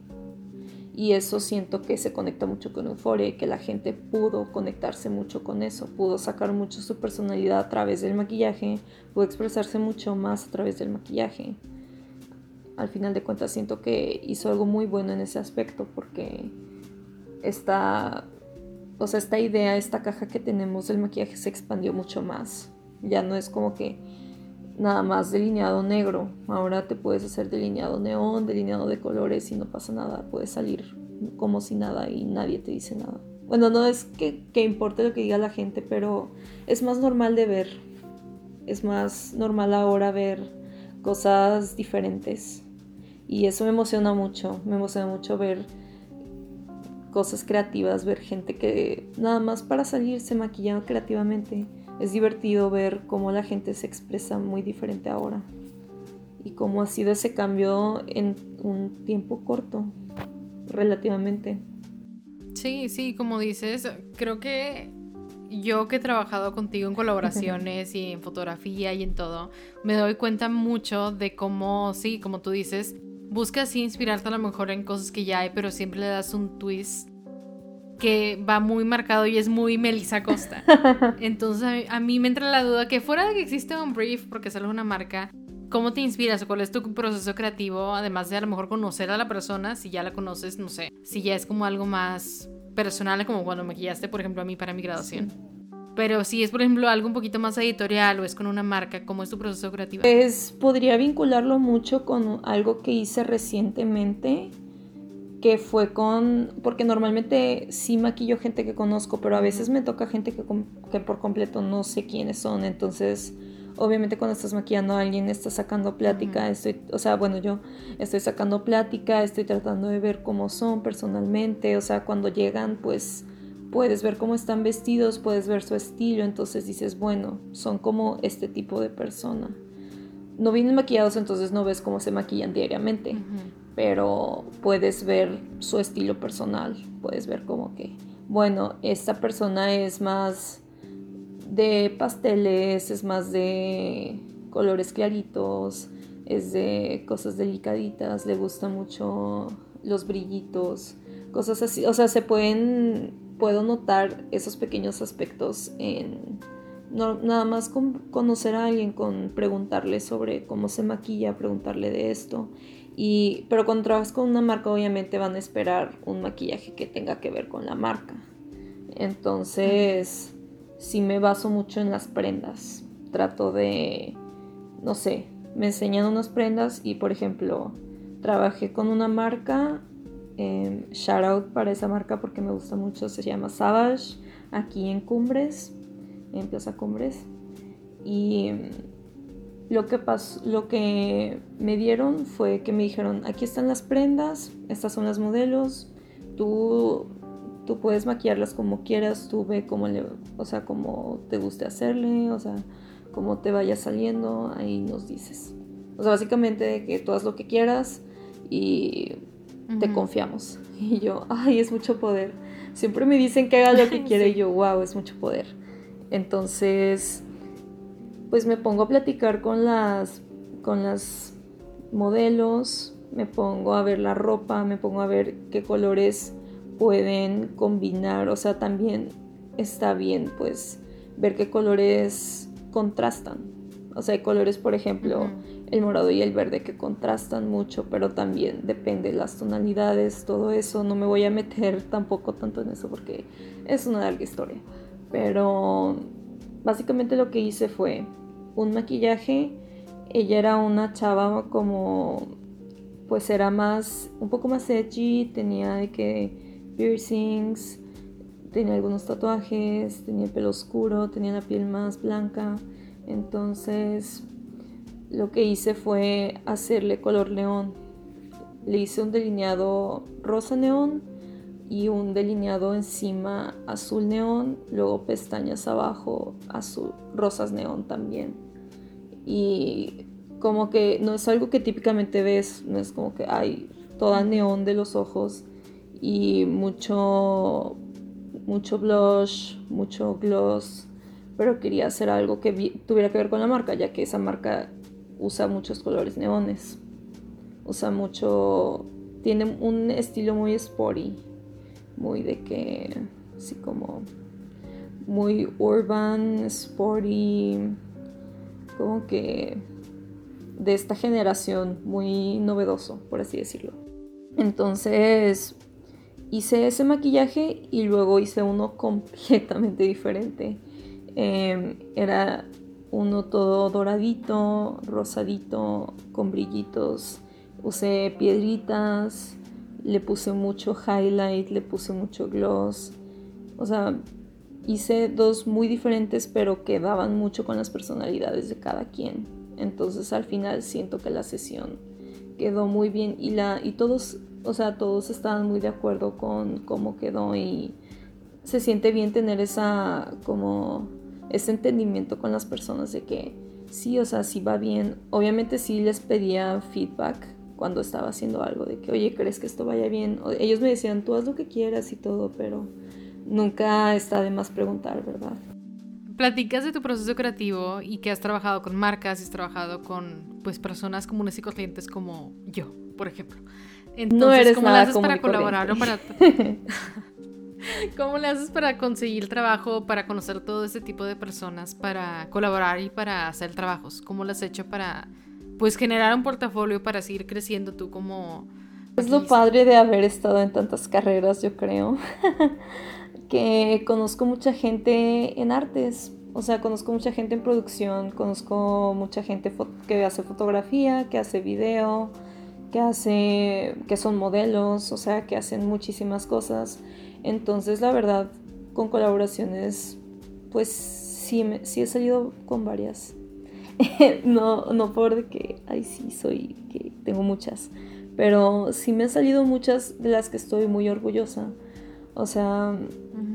Y eso siento que se conecta mucho con Euphoria y que la gente pudo conectarse mucho con eso, pudo sacar mucho su personalidad a través del maquillaje, pudo expresarse mucho más a través del maquillaje. Al final de cuentas siento que hizo algo muy bueno en ese aspecto porque esta, o sea, esta idea, esta caja que tenemos del maquillaje se expandió mucho más. Ya no es como que nada más delineado negro. Ahora te puedes hacer delineado neón, delineado de colores y no pasa nada. Puedes salir como si nada y nadie te dice nada. Bueno, no es que, importe lo que diga la gente, pero es más normal de ver. Es más normal ahora ver cosas diferentes. Y eso me emociona mucho. Me emociona mucho ver cosas creativas, ver gente que nada más para salir se maquilla creativamente es divertido ver cómo la gente se expresa muy diferente ahora y cómo ha sido ese cambio en un tiempo corto, relativamente. Sí, sí, como dices, creo que yo que he trabajado contigo en colaboraciones y en fotografía y en todo, me doy cuenta mucho de cómo, sí, como tú dices, buscas inspirarte a lo mejor en cosas que ya hay, pero siempre le das un twist que va muy marcado y es muy Melissa Costa. [LAUGHS] Entonces a mí, me entra la duda que fuera de que existe un brief porque solo es una marca, ¿Cómo te inspiras o cuál es tu proceso creativo? Además de a lo mejor conocer a la persona, si ya la conoces, no sé, si ya es como algo más personal, como cuando maquillaste, por ejemplo, a mí para mi graduación. Pero si es, por ejemplo, algo un poquito más editorial o es con una marca, ¿cómo es tu proceso creativo? Pues podría vincularlo mucho con algo que hice recientemente, que fue con, porque normalmente sí maquillo gente que conozco, pero a veces me toca gente que, que por completo no sé quiénes son, entonces obviamente cuando estás maquillando a alguien estás sacando plática, estoy, o sea, bueno, yo estoy sacando plática, estoy tratando de ver cómo son personalmente, o sea, cuando llegan pues puedes ver cómo están vestidos, puedes ver su estilo, entonces dices, bueno, son como este tipo de persona. No vienen maquillados, entonces no ves cómo se maquillan diariamente, pero puedes ver su estilo personal, puedes ver como que, bueno, esta persona es más de pasteles, es más de colores claritos, es de cosas delicaditas, le gusta mucho los brillitos, cosas así. O sea, se pueden, puedo notar esos pequeños aspectos en no, nada más con conocer a alguien, con preguntarle sobre cómo se maquilla, preguntarle de esto. Pero cuando trabajas con una marca, obviamente van a esperar un maquillaje que tenga que ver con la marca. Entonces, sí me baso mucho en las prendas. Trato de, no sé, me enseñan unas prendas y por ejemplo, trabajé con una marca, eh, shout out para esa marca porque me gusta mucho, se llama Savage, aquí en Cumbres, en Plaza Cumbres. Y mm, lo que pasó, lo que me dieron fue que me dijeron, aquí están las prendas, estas son las modelos, tú tú puedes maquillarlas como quieras, tú ve cómo le, o sea, como te guste hacerle, o sea, cómo te vaya saliendo, ahí nos dices. O sea, básicamente que tú haz lo que quieras y te confiamos. [LAUGHS] Y yo, ay, es mucho poder. Siempre me dicen que haga lo que [LAUGHS] quiera y yo, wow, es mucho poder. Entonces, pues me pongo a platicar con las, con las modelos, me pongo a ver la ropa, me pongo a ver qué colores pueden combinar, o sea, también está bien pues ver qué colores contrastan. O sea, hay colores, por ejemplo, el morado y el verde que contrastan mucho, pero también depende de las tonalidades, todo eso. No me voy a meter [LAUGHS] tampoco tanto en eso porque es una larga historia. Pero básicamente lo que hice fue un maquillaje. Ella era una chava como, pues era más, un poco más edgy, tenía de que piercings, tenía algunos tatuajes, tenía el pelo oscuro, tenía la piel más blanca. Entonces lo que hice fue hacerle color león. Le hice un delineado rosa neón y un delineado encima azul neón, luego pestañas abajo azul, rosas neón también. Y como que no es algo que típicamente ves, no es como que hay toda neón de los ojos y mucho, mucho blush, mucho gloss, pero quería hacer algo que tuviera que ver con la marca, ya que esa marca usa muchos colores neones, usa mucho, tiene un estilo muy sporty, muy de que, así como muy urban, sporty, como que de esta generación, muy novedoso, por así decirlo. Entonces, hice ese maquillaje y luego hice uno [LAUGHS] completamente diferente. Em, era uno todo doradito, rosadito, con brillitos. Usé piedritas, le puse mucho highlight, le puse mucho gloss. O sea, hice dos muy diferentes, pero que daban mucho con las personalidades de cada quien. Entonces al final siento que la sesión quedó muy bien y, la, y todos o sea, todos estaban muy de acuerdo con cómo quedó y se siente bien tener esa, como, ese entendimiento con las personas de que sí, o sea, sí va bien. Obviamente sí les pedía feedback cuando estaba haciendo algo, de que, oye, ¿crees que esto vaya bien? ellos me decían, tú haz lo que quieras y todo, pero nunca está de más preguntar, ¿verdad? Platicas de tu proceso creativo y que has trabajado con marcas y has trabajado con pues personas comunes y corrientes como yo, por ejemplo. Entonces, no eres ¿cómo le haces para colaborar o para... [LAUGHS] [LAUGHS] ¿Cómo le haces para conseguir trabajo, para conocer todo ese tipo de personas, para colaborar y para hacer trabajos? ¿Cómo lo has hecho para pues generar un portafolio para seguir creciendo tú como... Es lo padre de haber estado en tantas carreras, yo creo. [LAUGHS] que conozco mucha gente en artes, o sea, conozco mucha gente en producción, conozco mucha gente que hace fotografía, que hace video, que hace que son modelos, o sea, que hacen muchísimas cosas. Entonces, la verdad, con colaboraciones, pues sí, me, sí he salido con varias. [LAUGHS] no, no por que, ay, sí, soy, que tengo muchas. Pero sí me han salido muchas de las que estoy muy orgullosa. O sea,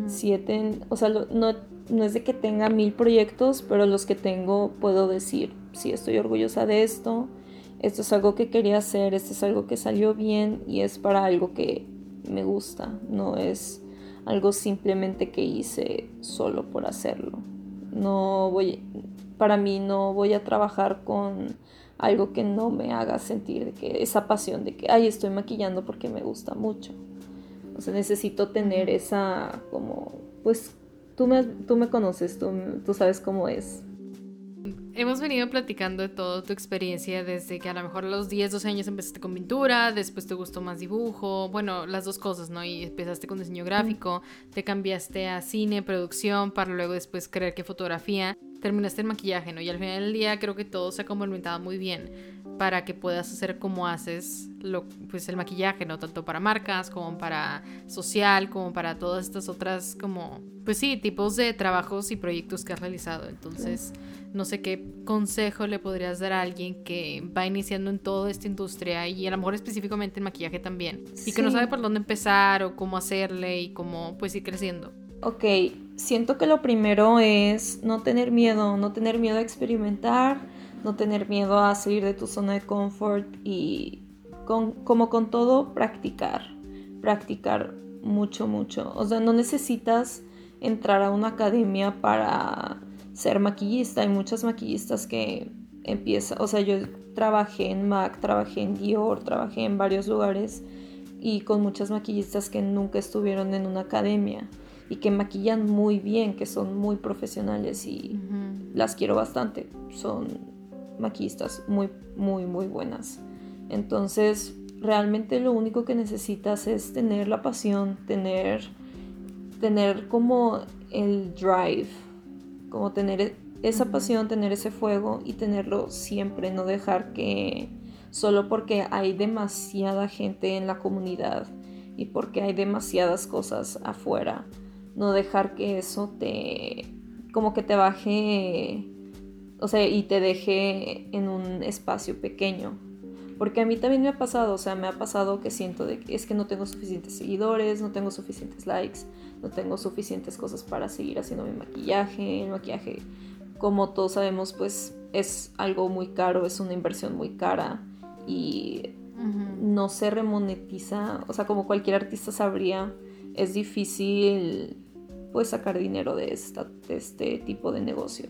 siete, o sea, no, no es de que tenga mil proyectos, pero los que tengo puedo decir, sí, estoy orgullosa de esto, esto es algo que quería hacer, esto es algo que salió bien y es para algo que me gusta, no es algo simplemente que hice solo por hacerlo. No voy, para mí no voy a trabajar con algo que no me haga sentir de que esa pasión de que, ay, estoy maquillando porque me gusta mucho. O sea, necesito tener esa como, pues tú me, tú me conoces, tú, tú sabes cómo es. Hemos venido platicando de toda tu experiencia desde que a lo mejor a los 10, 12 años empezaste con pintura, después te gustó más dibujo, bueno, las dos cosas, ¿no? Y empezaste con diseño gráfico, te cambiaste a cine, producción, para luego después creer que fotografía, terminaste en maquillaje, ¿no? Y al final del día creo que todo se ha complementado muy bien para que puedas hacer como haces lo, pues el maquillaje, ¿no? Tanto para marcas como para social, como para todas estas otras como, pues sí, tipos de trabajos y proyectos que has realizado. Entonces, no sé qué consejo le podrías dar a alguien que va iniciando en toda esta industria y a lo mejor específicamente en maquillaje también y que no sabe por dónde empezar o cómo hacerle y cómo pues ir creciendo. Ok, siento que lo primero es no tener miedo, no tener miedo a experimentar no tener miedo a salir de tu zona de confort y como con todo, practicar, practicar mucho, mucho. O sea, no necesitas entrar a una academia para ser maquillista. Hay muchas maquillistas que empiezan, o sea, yo trabajé en MAC, trabajé en Dior, trabajé en varios lugares y con muchas maquillistas que nunca estuvieron en una academia y que maquillan muy bien, que son muy profesionales y las quiero bastante. Son maquistas muy, muy, muy buenas. Entonces, realmente lo único que necesitas es tener la pasión, tener, tener como el drive, como tener e, esa pasión, tener ese fuego y tenerlo siempre, no dejar que solo porque hay demasiada gente en la comunidad y porque hay demasiadas cosas afuera, no dejar que eso te como que te baje o sea, y te deje en un espacio pequeño. Porque a mí también me ha pasado, o sea, me ha pasado que siento de que es que no tengo suficientes seguidores, no tengo suficientes likes, no tengo suficientes cosas para seguir haciendo mi maquillaje. El maquillaje, como todos sabemos, pues es algo muy caro, es una inversión muy cara y no se remonetiza, o sea, como cualquier artista sabría, es difícil pues sacar dinero de, esta, este tipo de negocio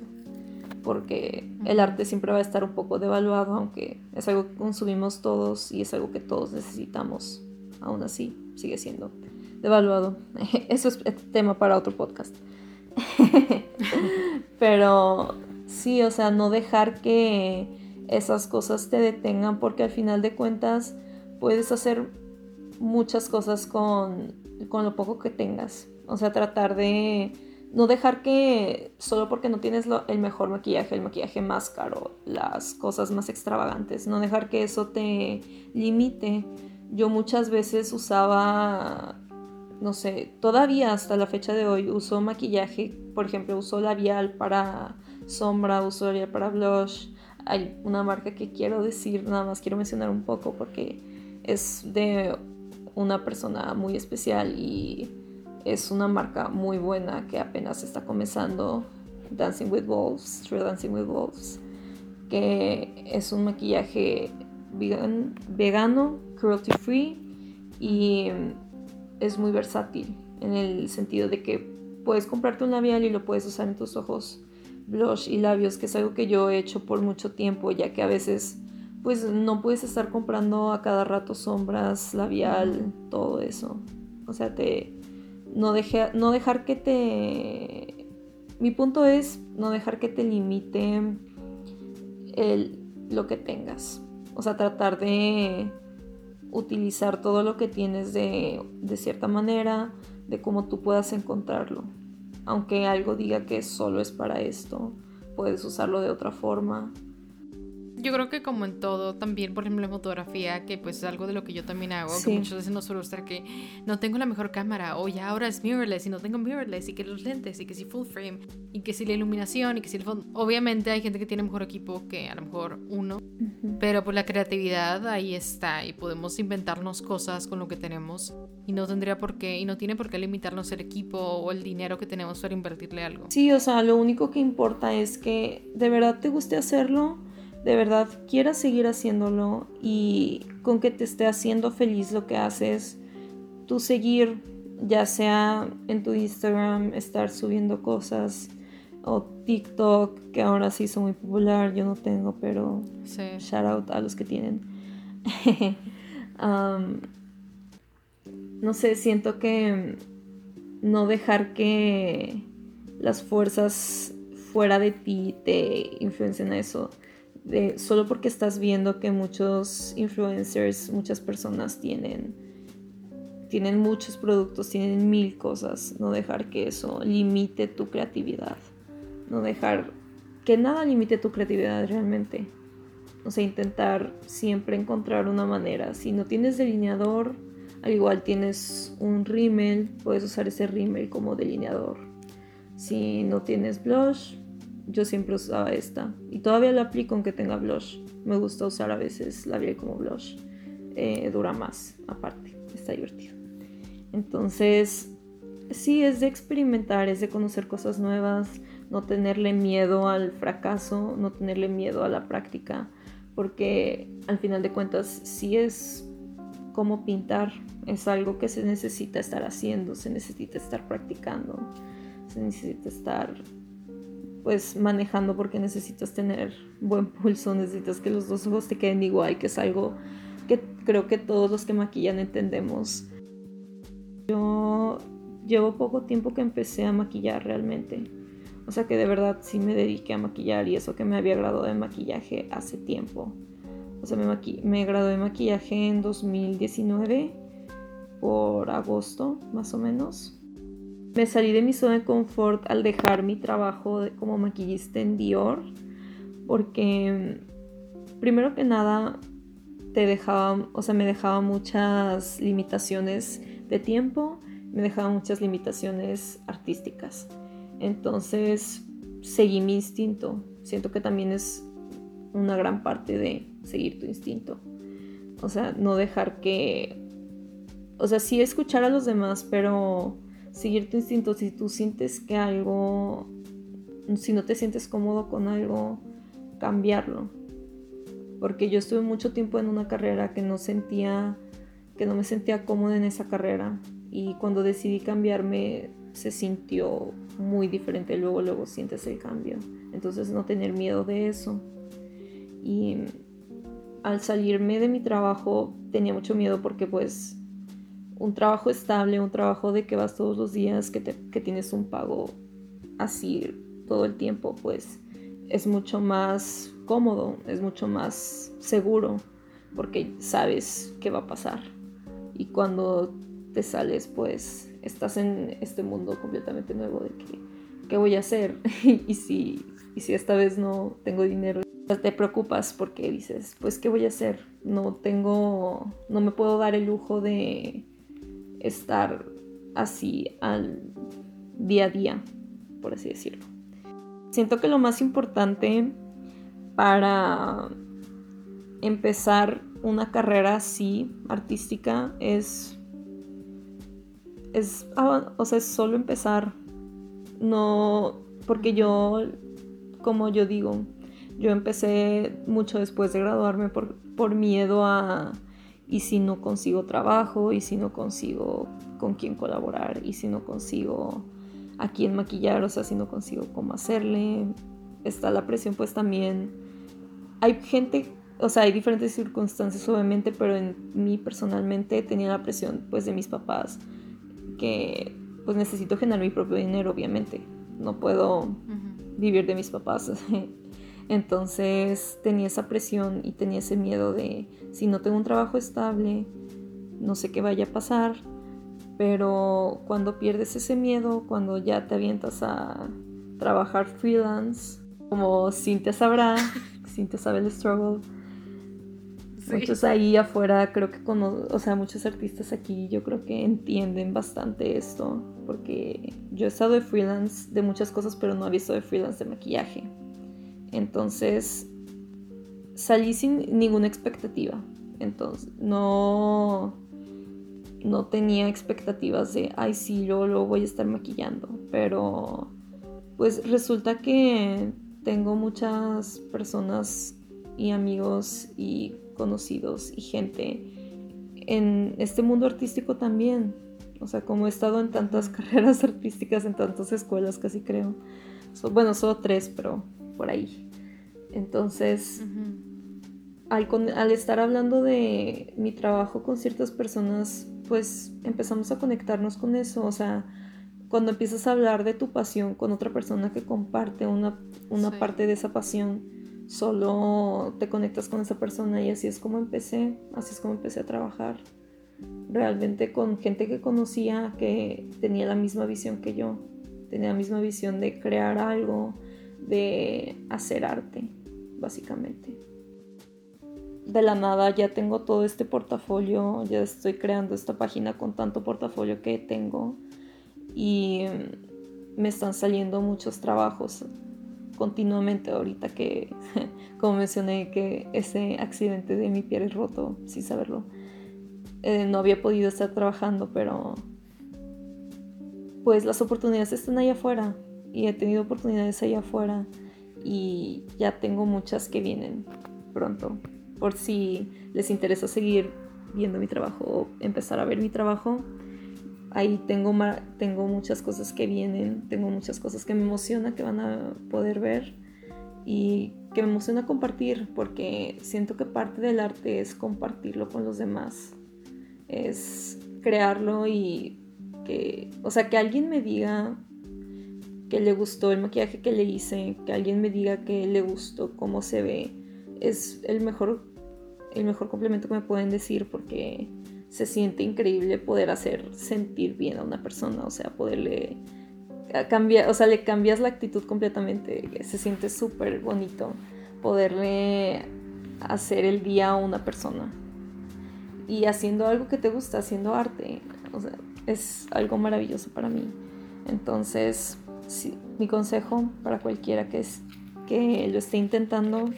porque el arte siempre va a estar un poco devaluado, aunque es algo que consumimos todos y es algo que todos necesitamos. Aún así, sigue siendo devaluado. [LAUGHS] Eso es tema para otro podcast. [LAUGHS] Pero sí, o sea, no dejar que esas cosas te detengan porque al final de cuentas puedes hacer muchas cosas con, con lo poco que tengas. O sea, tratar de no dejar que solo porque no tienes el mejor maquillaje, el maquillaje más caro, las cosas más extravagantes, no dejar que eso te limite. Yo muchas veces usaba, no sé, todavía hasta la fecha de hoy uso maquillaje, por ejemplo, uso labial para sombra, uso labial para blush. Hay una marca que quiero decir, nada más quiero mencionar un poco porque es de una persona muy especial y es una marca muy buena que apenas está comenzando, Dancing with Wolves, True Dancing with Wolves, que es un maquillaje vegano, cruelty free y es muy versátil en el sentido de que puedes comprarte un labial y lo puedes usar en tus ojos, blush y labios, que es algo que yo he hecho por mucho tiempo, ya que a veces pues no puedes estar comprando a cada rato sombras, labial, todo eso. O sea, te, no, no dejar que te... Mi punto es no dejar que te limite el lo que tengas. O sea, tratar de utilizar todo lo que tienes de, de cierta manera, de cómo tú puedas encontrarlo. Aunque algo diga que solo es para esto, puedes usarlo de otra forma. Yo creo que como en todo, también, por ejemplo, en fotografía, que pues es algo de lo que yo también hago, que muchas veces nos frustra que no tengo la mejor cámara, o ya ahora es mirrorless y no tengo mirrorless, y que los lentes, y que si full frame, y que si la iluminación, y que si el fondo. Obviamente hay gente que tiene mejor equipo que a lo mejor uno, pero pues la creatividad ahí está, y podemos inventarnos cosas con lo que tenemos, y no tendría por qué, y no tiene por qué limitarnos el equipo o el dinero que tenemos para invertirle algo. Sí, o sea, lo único que importa es que de verdad te guste hacerlo de verdad quieras seguir haciéndolo y con que te esté haciendo feliz lo que haces, tú seguir, ya sea en tu Instagram, estar subiendo cosas o TikTok, que ahora sí son muy popular, yo no tengo, pero shout out a los que tienen. [LAUGHS] no sé, siento que no dejar que las fuerzas fuera de ti te influencien a eso solo porque estás viendo que muchos influencers, muchas personas tienen, tienen muchos productos, tienen mil cosas, no dejar que eso limite tu creatividad, no dejar que nada limite tu creatividad realmente. O sea, intentar siempre encontrar una manera. Si no tienes delineador, al igual tienes un rímel, puedes usar ese rímel como delineador. Si no tienes blush, yo siempre usaba esta. Y todavía la aplico aunque tenga blush. Me gusta usar a veces la labial como blush. Eh, dura más, aparte. Está divertido. Entonces, sí, es de experimentar, es de conocer cosas nuevas, no tenerle miedo al fracaso, no tenerle miedo a la práctica, porque al final de cuentas sí es como pintar, es algo que se necesita estar haciendo, se necesita estar practicando, se necesita estar pues manejando porque necesitas tener buen pulso, necesitas que los dos ojos te queden igual, que es algo que creo que todos los que maquillan entendemos. Yo llevo poco tiempo que empecé a maquillar realmente. O sea que de verdad sí me dediqué a maquillar y eso que me había graduado de maquillaje hace tiempo. O sea, me, me gradué de maquillaje en 2019 por agosto, más o menos. Me salí de mi zona de confort al dejar mi trabajo como maquillista en Dior, porque primero que nada te dejaba, o sea, me dejaba muchas limitaciones de tiempo, me dejaba muchas limitaciones artísticas. Entonces, seguí mi instinto. Siento que también es una gran parte de seguir tu instinto. O sea, no dejar que o sea, sí escuchar a los demás, pero seguir tu instinto. Si tú sientes que algo, si no te sientes cómodo con algo, cambiarlo. Porque yo estuve mucho tiempo en una carrera que no sentía, que no me sentía cómoda en esa carrera. Y cuando decidí cambiarme, se sintió muy diferente. Luego, luego sientes el cambio. Entonces no tener miedo de eso. Y al salirme de mi trabajo tenía mucho miedo porque pues un trabajo estable, un trabajo de que vas todos los días, que, tienes un pago así todo el tiempo, pues es mucho más cómodo, es mucho más seguro, porque sabes qué va a pasar. Y cuando te sales, pues estás en este mundo completamente nuevo de que, ¿qué voy a hacer? [LAUGHS] y, si, y si esta vez no tengo dinero, te preocupas porque dices, pues, ¿qué voy a hacer? No tengo, no me puedo dar el lujo de estar así al día a día, por así decirlo. Siento que lo más importante para empezar una carrera así artística es es o sea, solo empezar no porque yo como yo digo, yo empecé mucho después de graduarme por, por miedo a y si no consigo trabajo, y si no consigo con quién colaborar, y si no consigo a quién maquillar, o sea, si no consigo cómo hacerle, está la presión pues también. Hay gente, o sea, hay diferentes circunstancias obviamente, pero en mí personalmente tenía la presión pues de mis papás, que pues necesito generar mi propio dinero, obviamente. No puedo vivir de mis papás. [LAUGHS] Entonces tenía esa presión y tenía ese miedo de si no tengo un trabajo estable, no sé qué vaya a pasar. Pero cuando pierdes ese miedo, cuando ya te avientas a trabajar freelance, como Cintia sabrá, [LAUGHS] Cintia sabe el struggle. Muchos ahí afuera, creo que con, o sea, muchos artistas aquí, yo creo que entienden bastante esto, porque yo he estado de freelance de muchas cosas, pero no había estado de freelance de maquillaje. Entonces, salí sin ninguna expectativa. Entonces, no, no tenía expectativas de, ay, sí, yo lo voy a estar maquillando. Pero, pues resulta que tengo muchas personas y amigos y conocidos y gente en este mundo artístico también. O sea, como he estado en tantas [LAUGHS] carreras artísticas, en tantas escuelas, casi creo. bueno, solo tres, pero por ahí. Entonces, al, al estar hablando de mi trabajo con ciertas personas, pues empezamos a conectarnos con eso. O sea, cuando empiezas a hablar de tu pasión con otra persona que comparte una, una parte de esa pasión, solo te conectas con esa persona y así es como empecé, así es como empecé a trabajar. Realmente con gente que conocía que tenía la misma visión que yo, tenía la misma visión de crear algo, de hacer arte, básicamente. De la nada ya tengo todo este portafolio, ya estoy creando esta página con tanto portafolio que tengo y me están saliendo muchos trabajos continuamente ahorita que, [LAUGHS] como mencioné, que ese accidente de mi pie es roto, sin saberlo. Eh, no había podido estar trabajando, pero pues las oportunidades están allá afuera y he tenido oportunidades allá afuera y ya tengo muchas que vienen pronto. Por si les interesa seguir viendo mi trabajo o empezar a ver mi trabajo, ahí tengo, tengo muchas cosas que vienen, tengo muchas cosas que me emociona que van a poder ver y que me emociona compartir porque siento que parte del arte es compartirlo con los demás, es crearlo y que, o sea, que alguien me diga que le gustó el maquillaje que le hice, que alguien me diga que le gustó cómo se ve, es el mejor, el mejor complemento que me pueden decir porque se siente increíble poder hacer sentir bien a una persona, o sea, poderle cambiar, o sea, le cambias la actitud completamente, se siente súper bonito poderle hacer el día a una persona. Y haciendo algo que te gusta, haciendo arte, o sea, es algo maravilloso para mí. Entonces, mi consejo para cualquiera que, es, que lo esté intentando,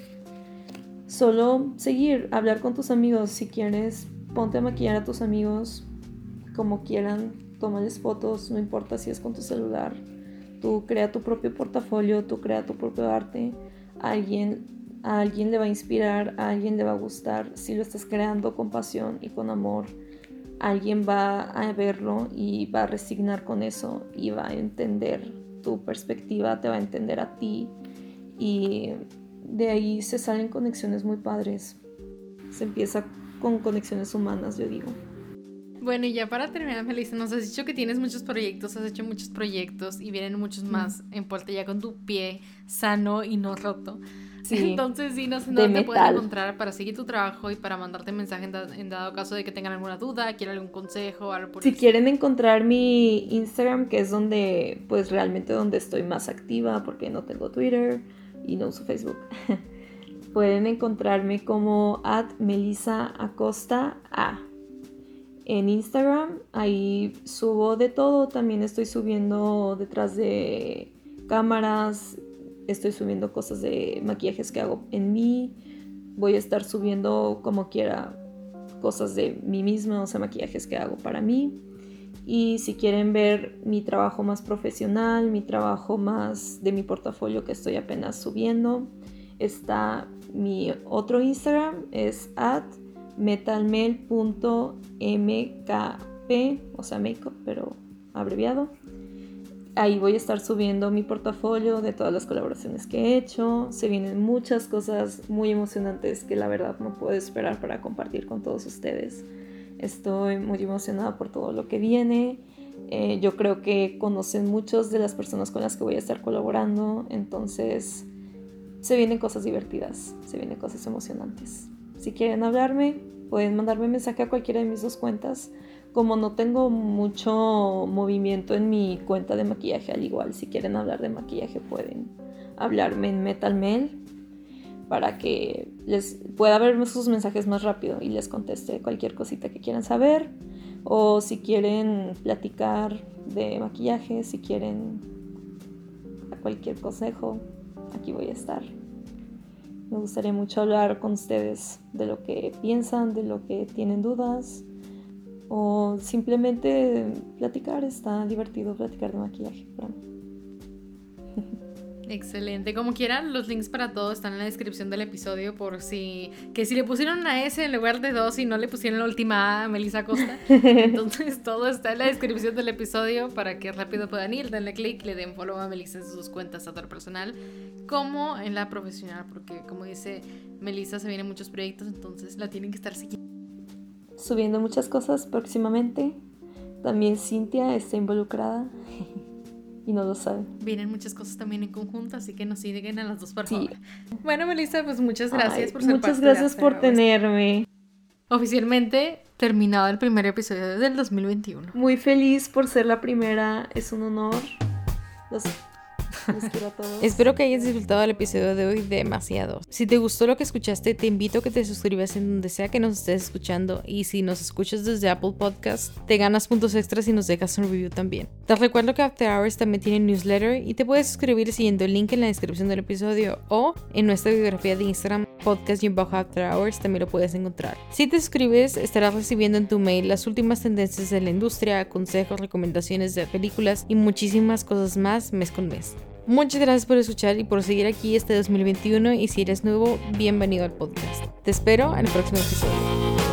solo seguir, hablar con tus amigos si quieres ponte a maquillar a tus amigos como quieran, tómales fotos, no importa si es con tu celular. Tú crea tu propio portafolio, tú crea tu propio arte. Alguien, a alguien le va a inspirar, a alguien le va a gustar. Si lo estás creando con pasión y con amor, alguien va a verlo y va a resignar con eso y va a entender tu perspectiva, te va a entender a ti. Y de ahí se salen conexiones muy padres. Se empieza con conexiones humanas, yo digo. Bueno, y ya para terminar, Melissa, nos has dicho que tienes muchos proyectos, has hecho muchos proyectos y vienen muchos más en puerta ya con tu pie sano y no roto. [LAUGHS] Sí, Entonces, sí, no sé dónde te pueden encontrar para seguir tu trabajo y para mandarte mensaje en, dado caso de que tengan alguna duda, quieran algún consejo, algo por Si quieren encontrar mi Instagram, que es donde, pues realmente donde estoy más activa, porque no tengo Twitter y no uso Facebook. [LAUGHS] Pueden encontrarme como at Melissa Acosta A. En Instagram, ahí subo de todo. También estoy subiendo detrás de cámaras. Estoy subiendo cosas de maquillajes que hago en mí. Voy a estar subiendo como quiera cosas de mí misma, o sea, maquillajes que hago para mí. Y si quieren ver mi trabajo más profesional, mi trabajo más de mi portafolio que estoy apenas subiendo, está mi otro Instagram es at metalmel.mkp, o sea, makeup, pero abreviado. Ahí voy a estar subiendo mi portafolio de todas las colaboraciones que he hecho. Se vienen muchas cosas muy emocionantes que la verdad no puedo esperar para compartir con todos ustedes. Estoy muy emocionada por todo lo que viene. Eh, yo creo que conocen muchos de las personas con las que voy a estar colaborando, entonces se vienen cosas divertidas, se vienen cosas emocionantes. Si quieren hablarme, pueden mandarme mensaje a cualquiera de mis dos cuentas. Como no tengo mucho movimiento en mi cuenta de maquillaje, al igual, si quieren hablar de maquillaje, pueden hablarme en Metal Mail para que les pueda ver sus mensajes más rápido y les conteste cualquier cosita que quieran saber. O si quieren platicar de maquillaje, si quieren cualquier consejo, aquí voy a estar. Me gustaría mucho hablar con ustedes de lo que piensan, de lo que tienen dudas o simplemente platicar. Está divertido platicar de maquillaje para [LAUGHS] mí. Excelente. Como quieran, los links para todo están en la descripción del episodio por si... Que si le pusieron una S en lugar de dos y no le pusieron la última A a Melissa Costa. [LAUGHS] Entonces todo está en la descripción del episodio para que rápido puedan ir, denle click, le den follow a Melissa en sus cuentas tanto personal como en la profesional. Porque como dice Melissa, se vienen muchos proyectos, entonces la tienen que estar siguiendo. Subiendo muchas cosas próximamente. También Cintia está involucrada. [LAUGHS] y no lo saben. Vienen muchas cosas también en conjunto, así que nos siguen a las dos por sí. Bueno, Melissa, pues muchas gracias por ser Muchas gracias por tenerme. Oficialmente terminado el primer episodio del 2021. Muy feliz por ser la primera, es un honor. Los Espero que hayas disfrutado del episodio de hoy demasiado. Si te gustó lo que escuchaste, te invito a que te suscribas en donde sea que nos estés escuchando y si nos escuchas desde Apple Podcast, te ganas puntos extras y nos dejas un review también. Te recuerdo que After Hours también tiene newsletter y te puedes suscribir siguiendo el link en la descripción del episodio o en nuestra biografía de Instagram podcast y bajo After Hours también lo puedes encontrar. Si te suscribes, estarás recibiendo en tu mail las últimas tendencias de la industria, consejos, recomendaciones de películas y muchísimas cosas más mes con mes. Muchas gracias por escuchar y por seguir aquí este 2021 y si eres nuevo, bienvenido al podcast. Te espero en el próximo episodio.